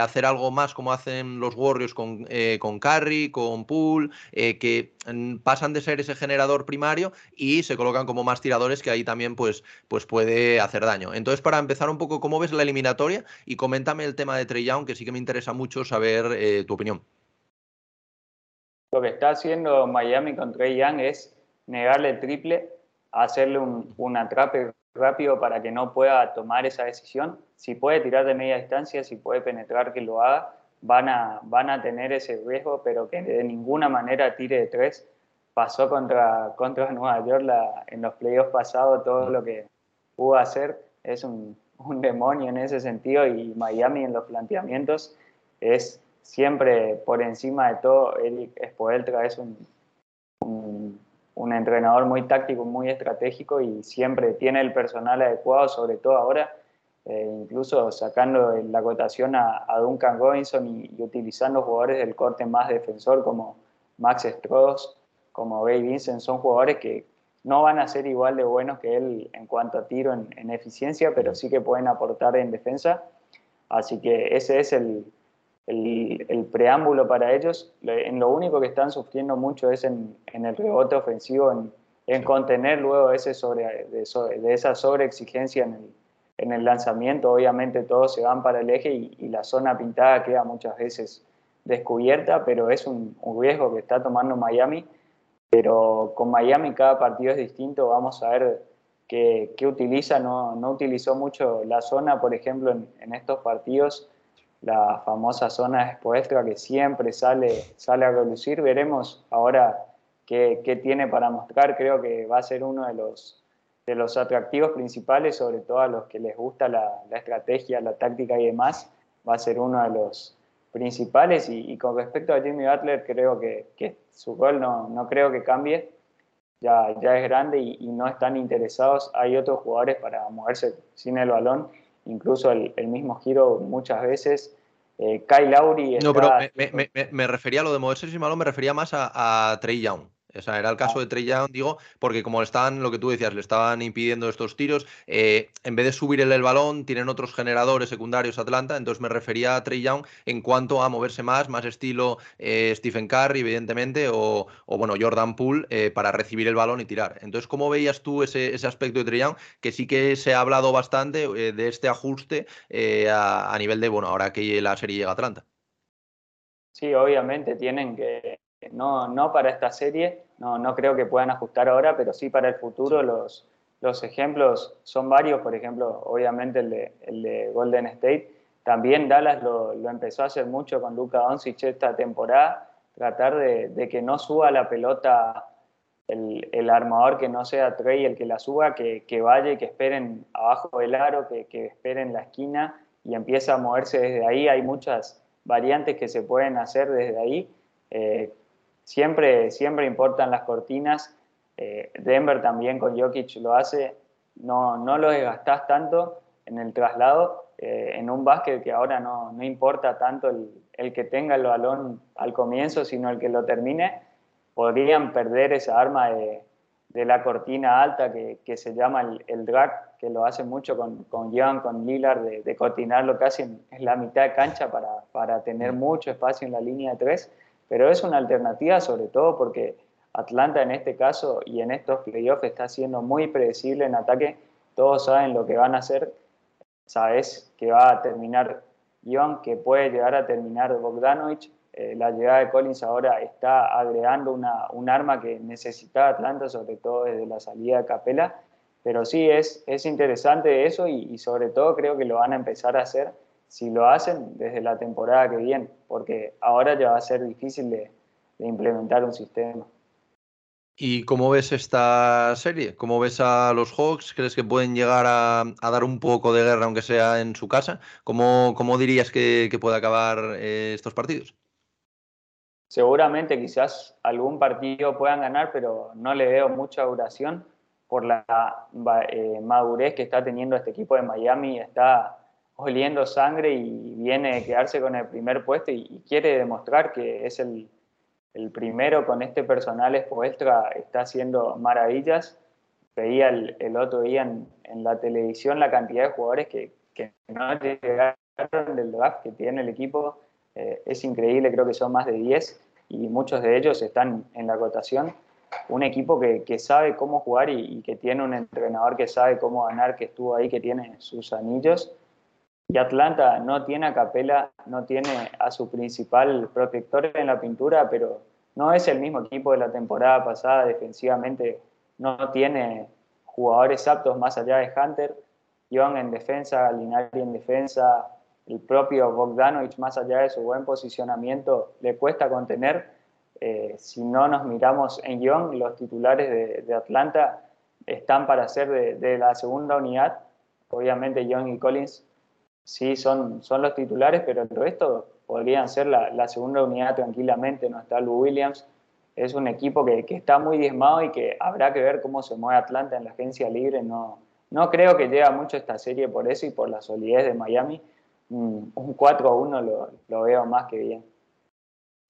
Speaker 1: hacer algo más como hacen los Warriors con, con Curry, con Poole, que mm, pasan de ser ese generador primario y se colocan como más tiradores que ahí también pues, pues puede hacer daño. Entonces, para empezar un poco, ¿cómo ves la eliminatoria? Y coméntame el tema de Trey Young, que sí que me interesa mucho saber tu opinión.
Speaker 2: Lo que está haciendo Miami con Trey Young es negarle el triple, hacerle un, atrape rápido para que no pueda tomar esa decisión. Si puede tirar de media distancia, si puede penetrar, que lo haga. Van a, van a tener ese riesgo, pero que de ninguna manera tire de tres. Pasó contra, contra Nueva York en los playoffs pasados, todo lo que pudo hacer es un, un demonio en ese sentido y Miami en los planteamientos es siempre por encima de todo, Eric Spoeltra es un, un, entrenador muy táctico, muy estratégico y siempre tiene el personal adecuado, sobre todo ahora. eh, incluso sacando la cotación a, Duncan Robinson y, utilizando jugadores del corte más defensor como Max Stross, como Bay Vincent, son jugadores que no van a ser igual de buenos que él en cuanto a tiro en, eficiencia, pero sí que pueden aportar en defensa. Así que ese es el, el, preámbulo para ellos. En lo único que están sufriendo mucho es en, el rebote ofensivo, en, en contener luego ese sobre, de, esa sobreexigencia en el, en el lanzamiento. Obviamente todos se van para el eje y, la zona pintada queda muchas veces descubierta, pero es un, riesgo que está tomando Miami. Pero con Miami cada partido es distinto, vamos a ver qué, utiliza. No, no, utilizó mucho la zona, por ejemplo, en, estos partidos la famosa zona expuesta que siempre sale, sale a relucir. Veremos ahora qué, qué, tiene para mostrar. Creo que va a ser uno de los, de los atractivos principales, sobre todo a los que les gusta la, la estrategia, la táctica y demás. Va a ser uno de los principales. Y, con respecto a Jimmy Butler, creo que, que su gol no, no, creo que cambie. Ya, ya es grande y, y, no están interesados. Hay otros jugadores para moverse sin el balón incluso el, mismo giro muchas veces. Eh, Kyle Lowry.
Speaker 1: No, pero me, refería a lo de moverse sin balón, me refería más a, a Trey Young. O sea, era el caso de Trey Young, digo, porque como estaban, lo que tú decías, le estaban impidiendo estos tiros, eh, en vez de subir el, balón, tienen otros generadores secundarios Atlanta, entonces me refería a Trey Young en cuanto a moverse más, más estilo eh, Stephen Curry, evidentemente, o, bueno, Jordan Poole eh, para recibir el balón y tirar. Entonces, ¿cómo veías tú ese, aspecto de Trey Young? Que sí que se ha hablado bastante de este ajuste a, a nivel de, bueno, ahora que la serie llega a Atlanta.
Speaker 2: Sí, obviamente tienen que no, no para esta serie, no, no creo que puedan ajustar ahora, pero sí para el futuro los, los ejemplos son varios, por ejemplo, obviamente el de, el de Golden State. También Dallas lo, lo, empezó a hacer mucho con Luka Doncic esta temporada, tratar de, de, que no suba la pelota el, el, armador, que no sea Trey el que la suba, que, que vaya y que esperen abajo del aro, que, que esperen la esquina y empieza a moverse desde ahí. Hay muchas variantes que se pueden hacer desde ahí. Eh, Siempre, siempre importan las cortinas. Eh, Denver también con Jokic lo hace. No, no lo desgastás tanto en el traslado. Eh, en un básquet que ahora no, no importa tanto el, el, que tenga el balón al comienzo, sino el que lo termine, podrían perder esa arma de, de la cortina alta que, que se llama el, el, drag, que lo hace mucho con, con Young, con Lillard, de, de coordinarlo casi en, en, la mitad de cancha para, para tener mucho espacio en la línea de tres pero es una alternativa sobre todo porque Atlanta en este caso y en estos playoffs está siendo muy predecible en ataque. Todos saben lo que van a hacer. Sabes que va a terminar Ion, que puede llegar a terminar Bogdanovich. Eh, la llegada de Collins ahora está agregando una, un arma que necesitaba Atlanta, sobre todo desde la salida de Capela. Pero sí, es, es interesante eso y sobre todo creo que lo van a empezar a hacer si lo hacen desde la temporada que viene, porque ahora ya va a ser difícil de, implementar un sistema.
Speaker 1: ¿Y cómo ves esta serie? ¿Cómo ves a los Hawks? ¿Crees que pueden llegar a, dar un poco de guerra, aunque sea en su casa? ¿Cómo, cómo dirías que, puede acabar eh, estos partidos?
Speaker 2: Seguramente quizás algún partido puedan ganar, pero no le veo mucha duración por la eh, madurez que está teniendo este equipo de Miami. Está oliendo sangre y viene a quedarse con el primer puesto y, quiere demostrar que es el, el primero con este personal expuestra, está haciendo maravillas. Veía el, el otro día en, en, la televisión la cantidad de jugadores que, que no llegaron del draft que tiene el equipo. Eh, es increíble, creo que son más de 10 y muchos de ellos están en la cotación. Un equipo que, que sabe cómo jugar y, y que tiene un entrenador que sabe cómo ganar, que estuvo ahí, que tiene sus anillos y Atlanta no tiene a Capela, no tiene a su principal protector en la pintura, pero no es el mismo equipo de la temporada pasada. Defensivamente no tiene jugadores aptos más allá de Hunter. Young en defensa, Galinari en defensa, el propio Bogdanovich, más allá de su buen posicionamiento, le cuesta contener. Eh, si no nos miramos en Young, los titulares de, Atlanta están para ser de, de, la segunda unidad. Obviamente Young y Collins sí son, son los titulares, pero el resto podrían ser la, la segunda unidad tranquilamente. No está Lou Williams, es un equipo que, que, está muy diezmado y que habrá que ver cómo se mueve Atlanta en la agencia libre. No, no creo que llegue mucho esta serie por eso y por la solidez de Miami. Un 4 a 1 lo, lo veo más que bien.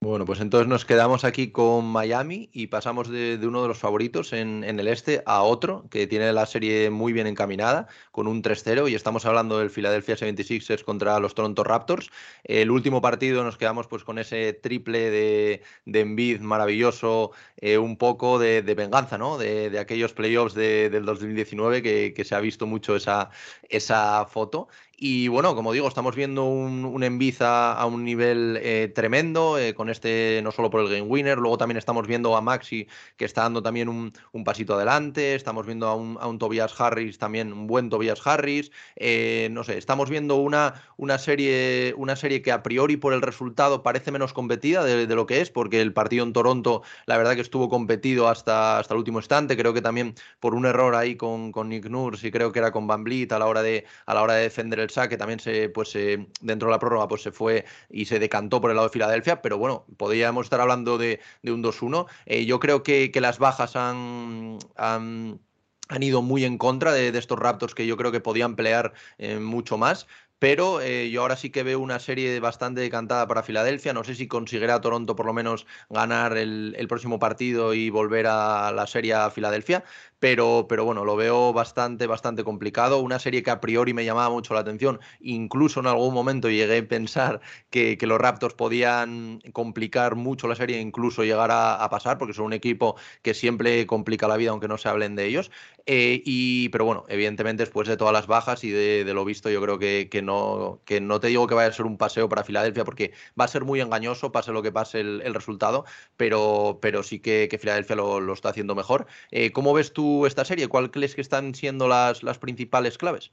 Speaker 1: Bueno, pues entonces nos quedamos aquí con Miami y pasamos de, uno de los favoritos en, el este a otro que tiene la serie muy bien encaminada con un 3-0 y estamos hablando del Philadelphia 76ers contra los Toronto Raptors. El último partido nos quedamos pues con ese triple de, de Embiid maravilloso, eh, un poco de, venganza, ¿no? De, aquellos playoffs del 2019 que, que, se ha visto mucho esa, esa foto y bueno, como digo, estamos viendo un, un a, un nivel eh, tremendo, eh, con este no solo por el game winner, luego también estamos viendo a Maxi que está dando también un, pasito adelante, estamos viendo a un, a Tobias Harris también, un buen Tobias Harris, eh, no sé, estamos viendo una, una, serie, una serie que a priori por el resultado parece menos competida de, lo que es, porque el partido en Toronto la verdad que estuvo competido hasta, hasta el último instante, creo que también por un error ahí con, con Nick Nurse y creo que era con Van Vliet a la hora de, a la hora de defender el que también se, pues, dentro de la prórroga pues, se fue y se decantó por el lado de Filadelfia, pero bueno, podríamos estar hablando de, un 2-1. Eh, yo creo que, las bajas han, han ido muy en contra de, estos Raptors que yo creo que podían pelear eh, mucho más. Pero eh, yo ahora sí que veo una serie bastante decantada para Filadelfia. No sé si conseguirá Toronto por lo menos ganar el, próximo partido y volver a la serie a Filadelfia pero, pero bueno, lo veo bastante, bastante complicado. Una serie que a priori me llamaba mucho la atención, incluso en algún momento llegué a pensar que, los Raptors podían complicar mucho la serie, incluso llegar a, pasar, porque son un equipo que siempre complica la vida, aunque no se hablen de ellos. Eh, y, pero bueno, evidentemente después de todas las bajas y de, lo visto, yo creo que, que, no, que no te digo que vaya a ser un paseo para Filadelfia, porque va a ser muy engañoso, pase lo que pase el, resultado, pero, pero sí que, Filadelfia lo, está haciendo mejor. Eh, ¿Cómo ves tú? Esta serie? ¿Cuál crees que están siendo las, las principales claves?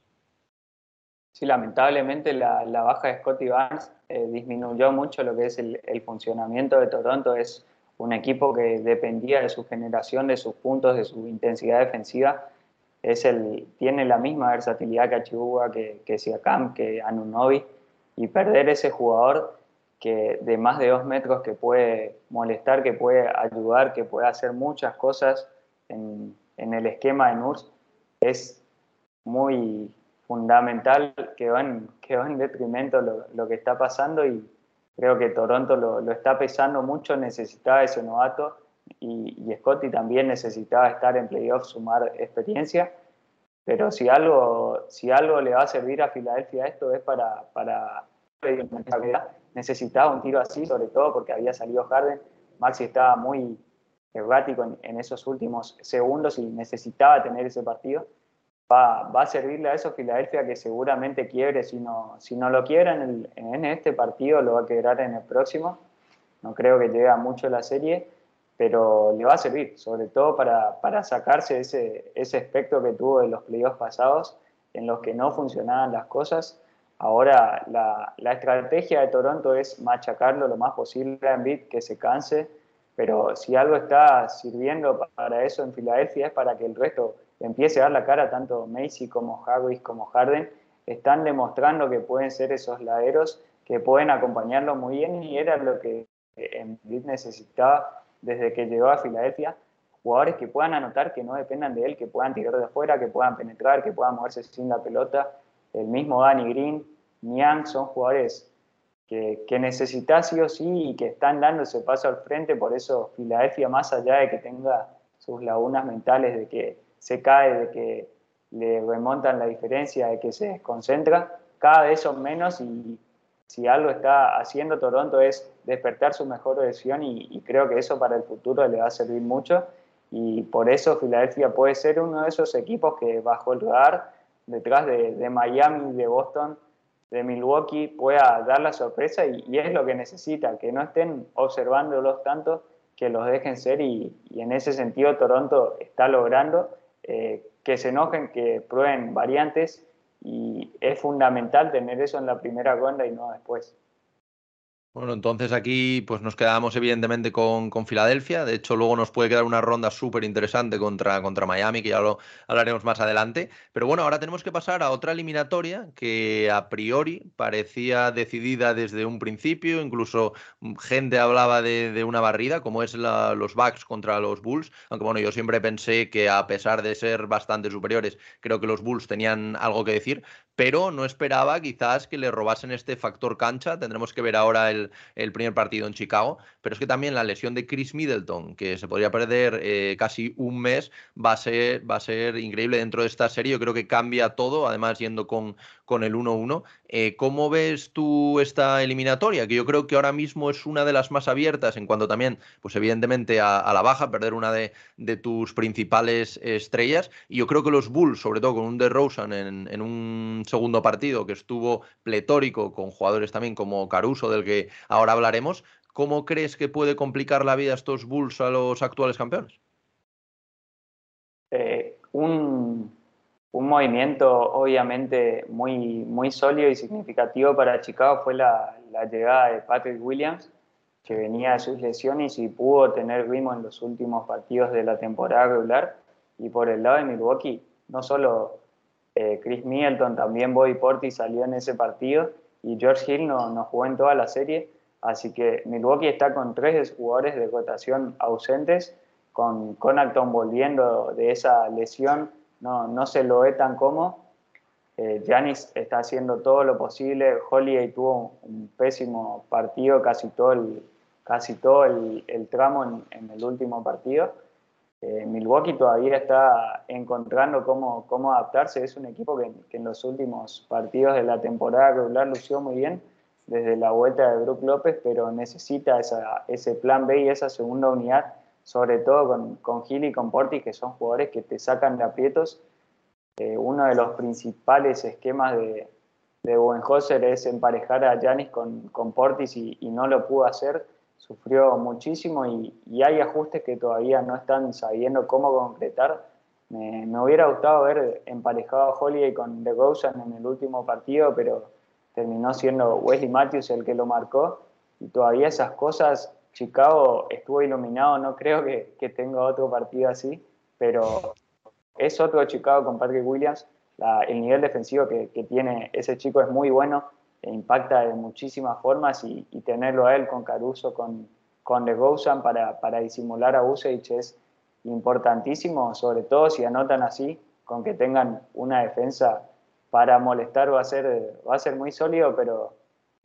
Speaker 2: Sí, lamentablemente la, baja de Scotty Barnes eh, disminuyó mucho lo que es el, funcionamiento de Toronto. Es un equipo que dependía de su generación, de sus puntos, de su intensidad defensiva. Es el, tiene la misma versatilidad que Achihuahua, que, que Siakam, que Anunobi. Y perder ese jugador que de más de dos metros que puede molestar, que puede ayudar, que puede hacer muchas cosas en, en el esquema de NURS es muy fundamental, quedó en, quedó en detrimento lo, lo, que está pasando y creo que Toronto lo, lo, está pesando mucho, necesitaba ese novato y, y, Scotty también necesitaba estar en playoffs, sumar experiencia, pero si algo, si algo le va a servir a Filadelfia esto es para, para necesitaba un tiro así, sobre todo porque había salido Harden, Maxi estaba muy, errático en, esos últimos segundos y necesitaba tener ese partido. Va, va, a servirle a eso Filadelfia que seguramente quiebre, si no, si no lo quiebra en, en, este partido, lo va a quebrar en el próximo. No creo que llegue a mucho la serie, pero le va a servir, sobre todo para, para sacarse ese, ese espectro que tuvo de los playoffs pasados, en los que no funcionaban las cosas. Ahora la, la estrategia de Toronto es machacarlo lo más posible a Embiid, que se canse, pero si algo está sirviendo para eso en Filadelfia es para que el resto empiece a dar la cara, tanto Macy como Harris como Harden, están demostrando que pueden ser esos laderos que pueden acompañarlo muy bien y era lo que Embiid necesitaba desde que llegó a Filadelfia, jugadores que puedan anotar, que no dependan de él, que puedan tirar de afuera, que puedan penetrar, que puedan moverse sin la pelota. El mismo Danny Green, Niang son jugadores que, que necesita sí o sí y que están dando ese paso al frente, por eso Filadelfia, más allá de que tenga sus lagunas mentales, de que se cae, de que le remontan la diferencia, de que se desconcentra, cada vez son menos y si algo está haciendo Toronto es despertar su mejor versión y, creo que eso para el futuro le va a servir mucho. Y por eso Filadelfia puede ser uno de esos equipos que bajo el radar detrás de, de Miami y de Boston de Milwaukee pueda dar la sorpresa y, es lo que necesita, que no estén observándolos tanto, que los dejen ser y, en ese sentido Toronto está logrando eh, que se enojen, que prueben variantes y es fundamental tener eso en la primera ronda y no después.
Speaker 1: Bueno, entonces aquí pues nos quedamos evidentemente con, con Filadelfia. De hecho, luego nos puede quedar una ronda súper interesante contra, contra Miami, que ya lo hablaremos más adelante. Pero bueno, ahora tenemos que pasar a otra eliminatoria que a priori parecía decidida desde un principio. Incluso gente hablaba de, una barrida, como es los Bucks contra los Bulls. Aunque bueno, yo siempre pensé que a pesar de ser bastante superiores, creo que los Bulls tenían algo que decir pero no esperaba quizás que le robasen este factor cancha. Tendremos que ver ahora el, primer partido en Chicago, pero es que también la lesión de Chris Middleton, que se podría perder eh, casi un mes, va a, ser, va a ser increíble dentro de esta serie. Yo creo que cambia todo, además yendo con, con el 1-1. Eh, ¿Cómo ves tú esta eliminatoria? Que yo creo que ahora mismo es una de las más abiertas en cuanto también, pues evidentemente a, la baja, perder una de, tus principales estrellas. Y yo creo que los Bulls, sobre todo con un DeRozan en, en un segundo partido que estuvo pletórico con jugadores también como Caruso, del que ahora hablaremos, ¿cómo crees que puede complicar la vida estos Bulls a los actuales campeones?
Speaker 2: Eh, un, movimiento obviamente muy, muy sólido y significativo para Chicago fue la, llegada de Patrick Williams, que venía de sus lesiones y pudo tener ritmo en los últimos partidos de la temporada regular. Y por el lado de Milwaukee, no solo eh, Chris Middleton, también Bobby Portis salió en ese partido y George Hill no, no jugó en toda la serie. Así que Milwaukee está con tres jugadores de rotación ausentes, con Connaughton volviendo de esa lesión no, no se lo ve tan como. Janis eh, está haciendo todo lo posible. Holiday tuvo un pésimo partido, casi todo el, casi todo el, tramo en, el último partido. Eh, Milwaukee todavía está encontrando cómo, cómo adaptarse. Es un equipo que, en los últimos partidos de la temporada regular lució muy bien desde la vuelta de Brook López, pero necesita ese plan B y esa segunda unidad sobre todo con, con Gil y con Portis, que son jugadores que te sacan de aprietos. Eh, uno de los principales esquemas de, de es emparejar a Yanis con, con, Portis y, no lo pudo hacer. Sufrió muchísimo y, hay ajustes que todavía no están sabiendo cómo concretar. Me, hubiera gustado ver emparejado a Holiday con DeRozan en el último partido, pero terminó siendo Wesley Matthews el que lo marcó y todavía esas cosas Chicago estuvo iluminado, no creo que, tenga otro partido así, pero es otro Chicago con Patrick Williams. el nivel defensivo que, tiene ese chico es muy bueno, impacta de muchísimas formas y, tenerlo a él con Caruso, con, con DeGozan para, para disimular a Usage es importantísimo, sobre todo si anotan así, con que tengan una defensa para molestar va a ser, va a ser muy sólido, pero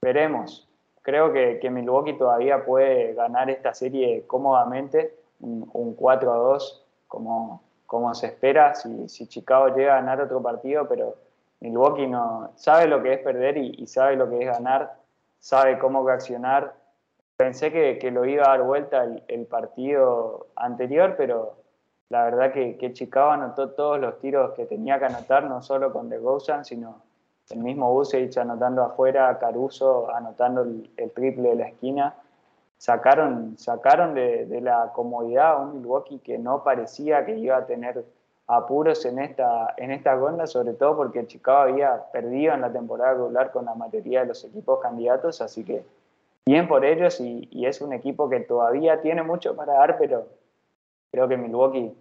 Speaker 2: veremos. Creo que, que, Milwaukee todavía puede ganar esta serie cómodamente, un, 4 a 2, como, como se espera, si, si, Chicago llega a ganar otro partido, pero Milwaukee no sabe lo que es perder y, sabe lo que es ganar, sabe cómo reaccionar. Pensé que, que lo iba a dar vuelta el, partido anterior, pero la verdad que, Chicago anotó todos los tiros que tenía que anotar, no solo con DeGozan, sino el mismo Busevich anotando afuera, Caruso anotando el, triple de la esquina. Sacaron, sacaron de, la comodidad a un Milwaukee que no parecía que iba a tener apuros en esta, en esta ronda, sobre todo porque Chicago había perdido en la temporada regular con la mayoría de los equipos candidatos, así que bien por ellos y, y es un equipo que todavía tiene mucho para dar, pero creo que Milwaukee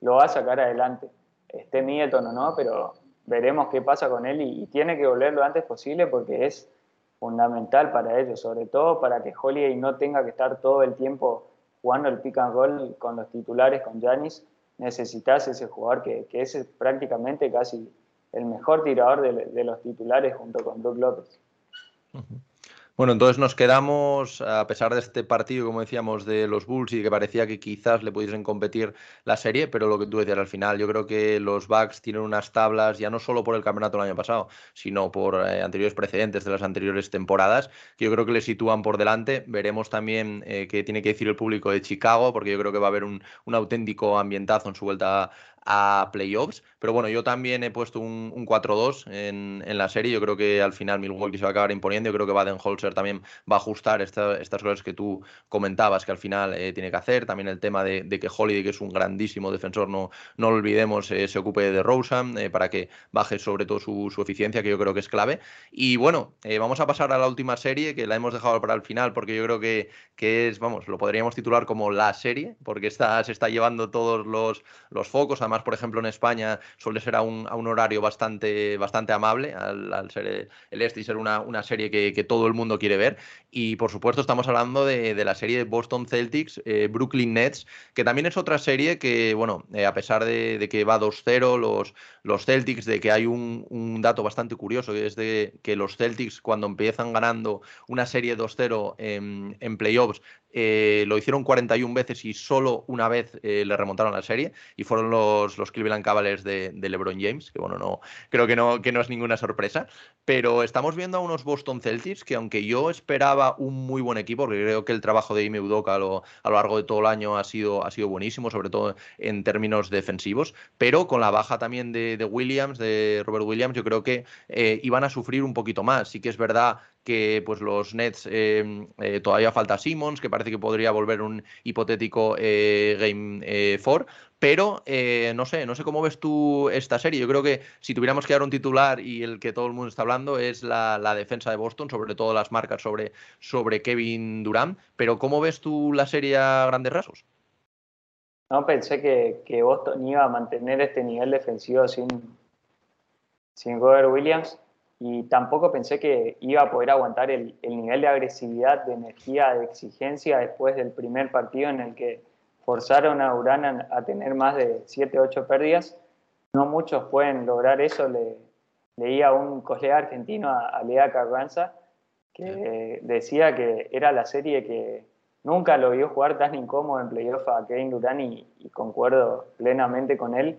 Speaker 2: lo va a sacar adelante. Esté Middleton o no, pero veremos qué pasa con él y, tiene que volver lo antes posible porque es fundamental para ellos, sobre todo para que Holiday no tenga que estar todo el tiempo jugando el pick and roll con los titulares, con Janis, necesitas ese jugador que, es prácticamente casi el mejor tirador de, los titulares junto con Brook López.
Speaker 1: Bueno, entonces nos quedamos, a pesar de este partido, como decíamos, de los Bulls y que parecía que quizás le pudiesen competir la serie, pero lo que tú decías al final, yo creo que los Bucks tienen unas tablas, ya no solo por el campeonato del año pasado, sino por eh, anteriores precedentes de las anteriores temporadas, que yo creo que le sitúan por delante. Veremos también eh, qué tiene que decir el público de Chicago, porque yo creo que va a haber un, un auténtico ambientazo en su vuelta a playoffs. Pero bueno, yo también he puesto un, 4-2 en, la serie. Yo creo que al final Milwaukee se va a acabar imponiendo. Yo creo que Baden-Holzer también va a ajustar estas cosas que tú comentabas que al final eh, tiene que hacer. También el tema de, que Holiday, que es un grandísimo defensor, no, no lo olvidemos, eh, se ocupe de Rosen eh, para que baje sobre todo su, eficiencia, que yo creo que es clave. Y bueno, vamos a pasar a la última serie, que la hemos dejado para el final, porque yo creo que, que es, vamos, lo podríamos titular como la serie, porque está, se está llevando todos los, los focos. Además, por ejemplo, en España suele ser a un, horario bastante, bastante amable, al, ser el este y ser una, una serie que, todo el mundo quiere ver. Y por supuesto, estamos hablando de, la serie de Boston Celtics, eh, Brooklyn Nets, que también es otra serie que, bueno, eh, a pesar de, que va 2-0 los, los Celtics, de que hay un, dato bastante curioso, que es de que los Celtics, cuando empiezan ganando una serie 2-0 en, en playoffs, eh, lo hicieron 41 veces y solo una vez eh, le remontaron la serie y fueron los, los Cleveland Cavaliers de, LeBron James, que bueno, no, creo que no, que no es ninguna sorpresa, pero estamos viendo a unos Boston Celtics que aunque yo esperaba un muy buen equipo, porque creo que el trabajo de Ime Udoka a lo, a lo largo de todo el año ha sido, ha sido buenísimo, sobre todo en términos defensivos, pero con la baja también de, Williams, de Robert Williams, yo creo que eh, iban a sufrir un poquito más. Sí que es verdad que pues los Nets em, eh, todavía falta Simmons, que parece que podría volver un hipotético eh, Game 4, eh, pero no sé, no sé cómo ves tú esta serie. Yo creo que si tuviéramos que dar un titular y el que todo el mundo está hablando es la, defensa de Boston, sobre todo las marcas sobre, sobre Kevin Durant, pero ¿cómo ves tú la serie a grandes rasgos?
Speaker 2: No pensé que, que Boston iba a mantener este nivel defensivo sin, sin Robert Williams y tampoco pensé que iba a poder aguantar el, nivel de agresividad, de energía, de exigencia después del primer partido en el que forzaron a Urana a tener más de 7, 8 pérdidas. No muchos pueden lograr eso. Le, leía un colega argentino, a, Lea Carranza, que decía que era la serie que nunca lo vio jugar tan incómodo en playoff a Kevin Durant y concuerdo plenamente con él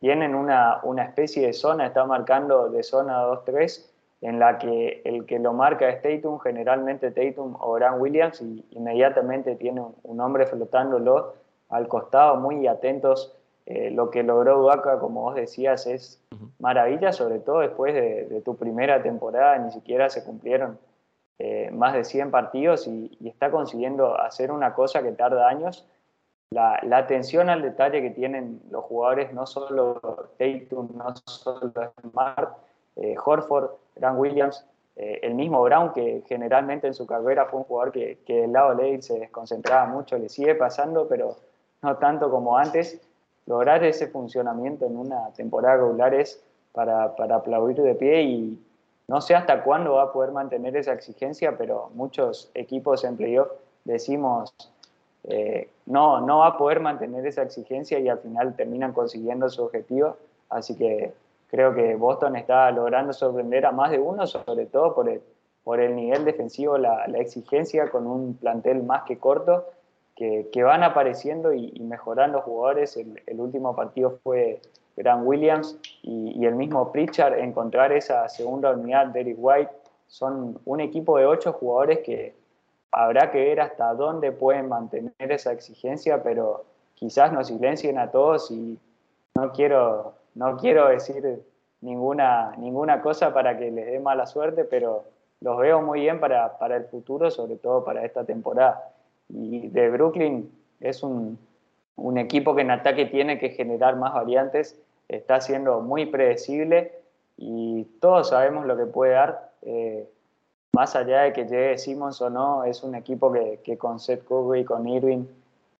Speaker 2: tienen una, una especie de zona, está marcando de zona 2-3, en la que el que lo marca es Tatum, generalmente Tatum o Grant Williams, y inmediatamente tiene un hombre flotándolo al costado, muy atentos. Eh, lo que logró Duaca, como vos decías, es maravilla, sobre todo después de, tu primera temporada, ni siquiera se cumplieron eh, más de 100 partidos y, y, está consiguiendo hacer una cosa que tarda años la, atención al detalle que tienen los jugadores, no solo Tatum, no solo Smart, eh, Horford, Grant Williams, eh, el mismo Brown, que generalmente en su carrera fue un jugador que, que del lado de se desconcentraba mucho, le sigue pasando, pero no tanto como antes. Lograr ese funcionamiento en una temporada regular es para, para aplaudir de pie y no sé hasta cuándo va a poder mantener esa exigencia, pero muchos equipos en playoff decimos eh, no, no va a poder mantener esa exigencia y al final terminan consiguiendo su objetivo. Así que creo que Boston está logrando sorprender a más de uno, sobre todo por el, por el nivel defensivo, la, exigencia con un plantel más que corto, que, van apareciendo y, mejorando jugadores. El, último partido fue Grant Williams y, el mismo Pritchard, encontrar esa segunda unidad de Eric White. Son un equipo de ocho jugadores que, habrá que ver hasta dónde pueden mantener esa exigencia, pero quizás nos silencien a todos y no quiero, no quiero decir ninguna, ninguna cosa para que les dé mala suerte, pero los veo muy bien para, el futuro, sobre todo para esta temporada. Y de Brooklyn es un, equipo que en ataque tiene que generar más variantes, está siendo muy predecible y todos sabemos lo que puede dar. Eh, más allá de que llegue Simmons o no, es un equipo que, con Seth Curry, con Irving,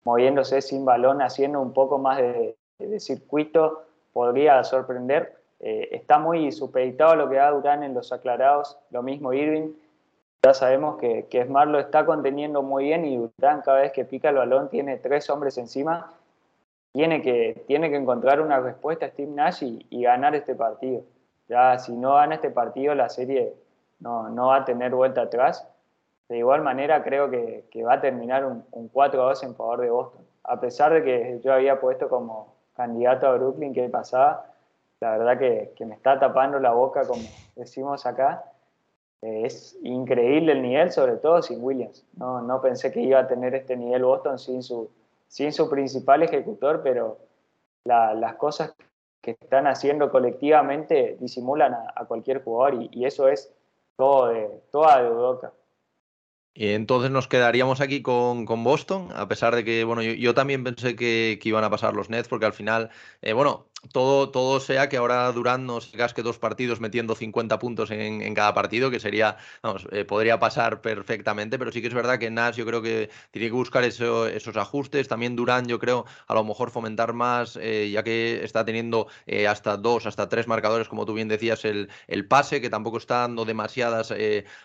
Speaker 2: moviéndose sin balón, haciendo un poco más de, circuito, podría sorprender. Eh, está muy supeditado lo que da Durán en los aclarados, lo mismo Irving. Ya sabemos que, que Smart lo está conteniendo muy bien y Durán cada vez que pica el balón tiene tres hombres encima. Tiene que, tiene que encontrar una respuesta a Steve Nash y ganar este partido. Ya si no gana este partido, la serie no, no va a tener vuelta atrás. De igual manera, creo que, que va a terminar un, un 4-2 en favor de Boston. A pesar de que yo había puesto como candidato a Brooklyn que pasaba, la verdad que, que me está tapando la boca, como decimos acá. Eh, es increíble el nivel, sobre todo sin Williams. No, no pensé que iba a tener este nivel Boston sin su, sin su principal ejecutor, pero las cosas que están haciendo colectivamente disimulan a, cualquier jugador y, eso es todo toda de Udoca.
Speaker 1: Y entonces nos quedaríamos aquí con, Boston, a pesar de que, bueno, yo, también pensé que, iban a pasar los Nets, porque al final, eh, bueno, todo, todo sea que ahora Durán nos casque dos partidos metiendo 50 puntos en, cada partido, que sería, vamos, eh, podría pasar perfectamente, pero sí que es verdad que Nash yo creo que tiene que buscar esos ajustes. También Durán yo creo a lo mejor fomentar más, eh, ya que está teniendo eh, hasta dos, hasta tres marcadores, como tú bien decías, el, el pase, que tampoco está dando demasiadas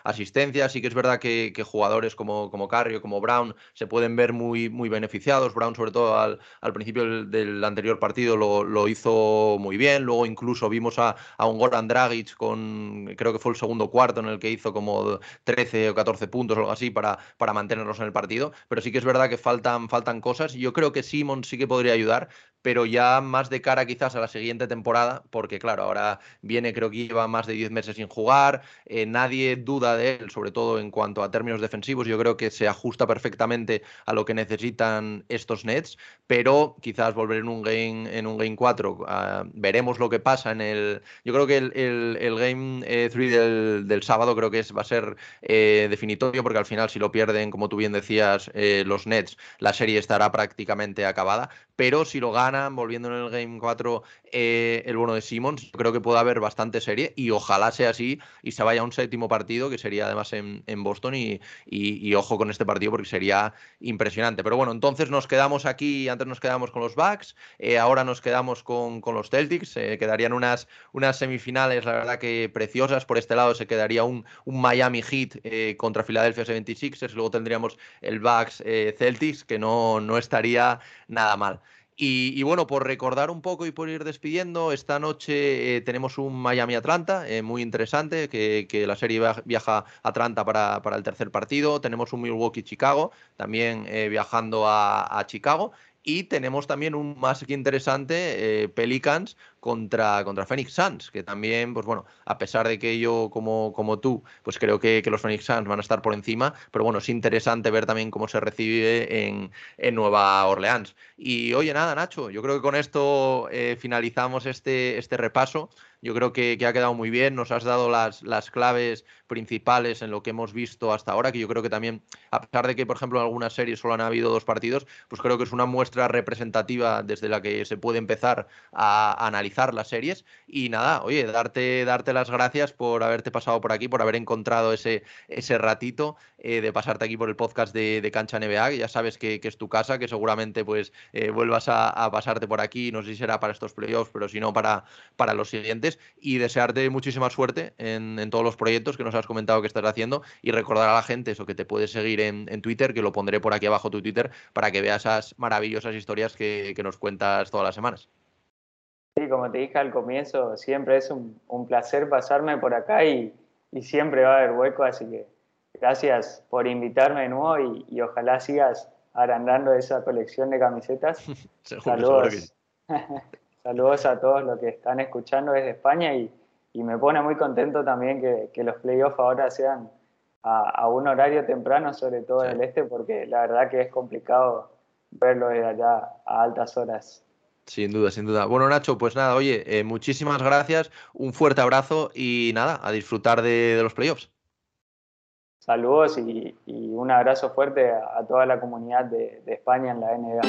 Speaker 1: asistencias. Sí que es verdad que, jugadores como, como Carrio, como Brown, se pueden ver muy, muy beneficiados. Brown sobre todo al, al principio del, del anterior partido lo, lo hizo muy bien. Luego incluso vimos a, un Goran Dragic con, creo que fue el segundo cuarto en el que hizo como 13 o 14 puntos o algo así para, para mantenernos en el partido. Pero sí que es verdad que faltan, faltan cosas. Yo creo que Simon sí que podría ayudar, pero ya más de cara quizás a la siguiente temporada, porque claro, ahora viene, creo que lleva más de 10 meses sin jugar, eh, nadie duda de él, sobre todo en cuanto a términos defensivos, yo creo que se ajusta perfectamente a lo que necesitan estos Nets, pero quizás volver en un game, en un game 4, ah, veremos lo que pasa en el... Yo creo que el, game 3 eh, del, sábado creo que es, va a ser eh, definitorio, porque al final si lo pierden, como tú bien decías, los Nets, la serie estará prácticamente acabada, pero si lo ganan, volviendo en el Game 4 eh, el bono de Simmons, creo que puede haber bastante serie y ojalá sea así y se vaya a un séptimo partido, que sería además en, Boston y, ojo con este partido porque sería impresionante. Pero bueno, entonces nos quedamos aquí, antes nos quedamos con los Bucks, eh, ahora nos quedamos con, los Celtics, eh, quedarían unas, unas semifinales, la verdad que preciosas, por este lado se quedaría un, un Miami Heat contra Philadelphia 76ers, luego tendríamos el Bucks Celtics, que no, no estaría nada mal. Y, bueno, por recordar un poco y por ir despidiendo, esta noche eh, tenemos un Miami-Atlanta eh, muy interesante, que, la serie viaja a Atlanta para, el tercer partido. Tenemos un Milwaukee-Chicago, también eh, viajando a, Chicago. Y tenemos también un más que interesante, Pelicans contra, contra Phoenix Suns, que también, pues bueno, a pesar de que yo como, como tú, pues creo que, los Phoenix Suns van a estar por encima, pero bueno, es interesante ver también cómo se recibe en, Nueva Orleans. Y oye, nada, Nacho, yo creo que con esto eh, finalizamos este, este repaso. Yo creo que, ha quedado muy bien, nos has dado las, las claves principales en lo que hemos visto hasta ahora, que yo creo que también, a pesar de que, por ejemplo, en algunas series solo han habido dos partidos, pues creo que es una muestra representativa desde la que se puede empezar a, analizar las series. Y nada, oye, darte, darte las gracias por haberte pasado por aquí, por haber encontrado ese, ese ratito eh, de pasarte aquí por el podcast de, Cancha NBA, que ya sabes que, es tu casa, que seguramente pues eh, vuelvas a, pasarte por aquí, no sé si será para estos playoffs, pero si no para, para los siguientes y desearte muchísima suerte en, todos los proyectos que nos has comentado que estás haciendo y recordar a la gente eso que te puedes seguir en, Twitter, que lo pondré por aquí abajo tu Twitter para que veas esas maravillosas historias que, nos cuentas todas las semanas.
Speaker 2: Sí, como te dije al comienzo, siempre es un, placer pasarme por acá y, siempre va a haber hueco, así que gracias por invitarme de nuevo y, ojalá sigas agrandando esa colección de camisetas. Saludos. Saludos a todos los que están escuchando desde España y, me pone muy contento también que, los playoffs ahora sean a, un horario temprano, sobre todo en el este, porque la verdad que es complicado verlo desde allá a altas horas.
Speaker 1: Sin duda, sin duda. Bueno, Nacho, pues nada, oye, eh, muchísimas gracias, un fuerte abrazo y nada, a disfrutar de, los playoffs.
Speaker 2: Saludos y, un abrazo fuerte a, toda la comunidad de, de España en la NBA.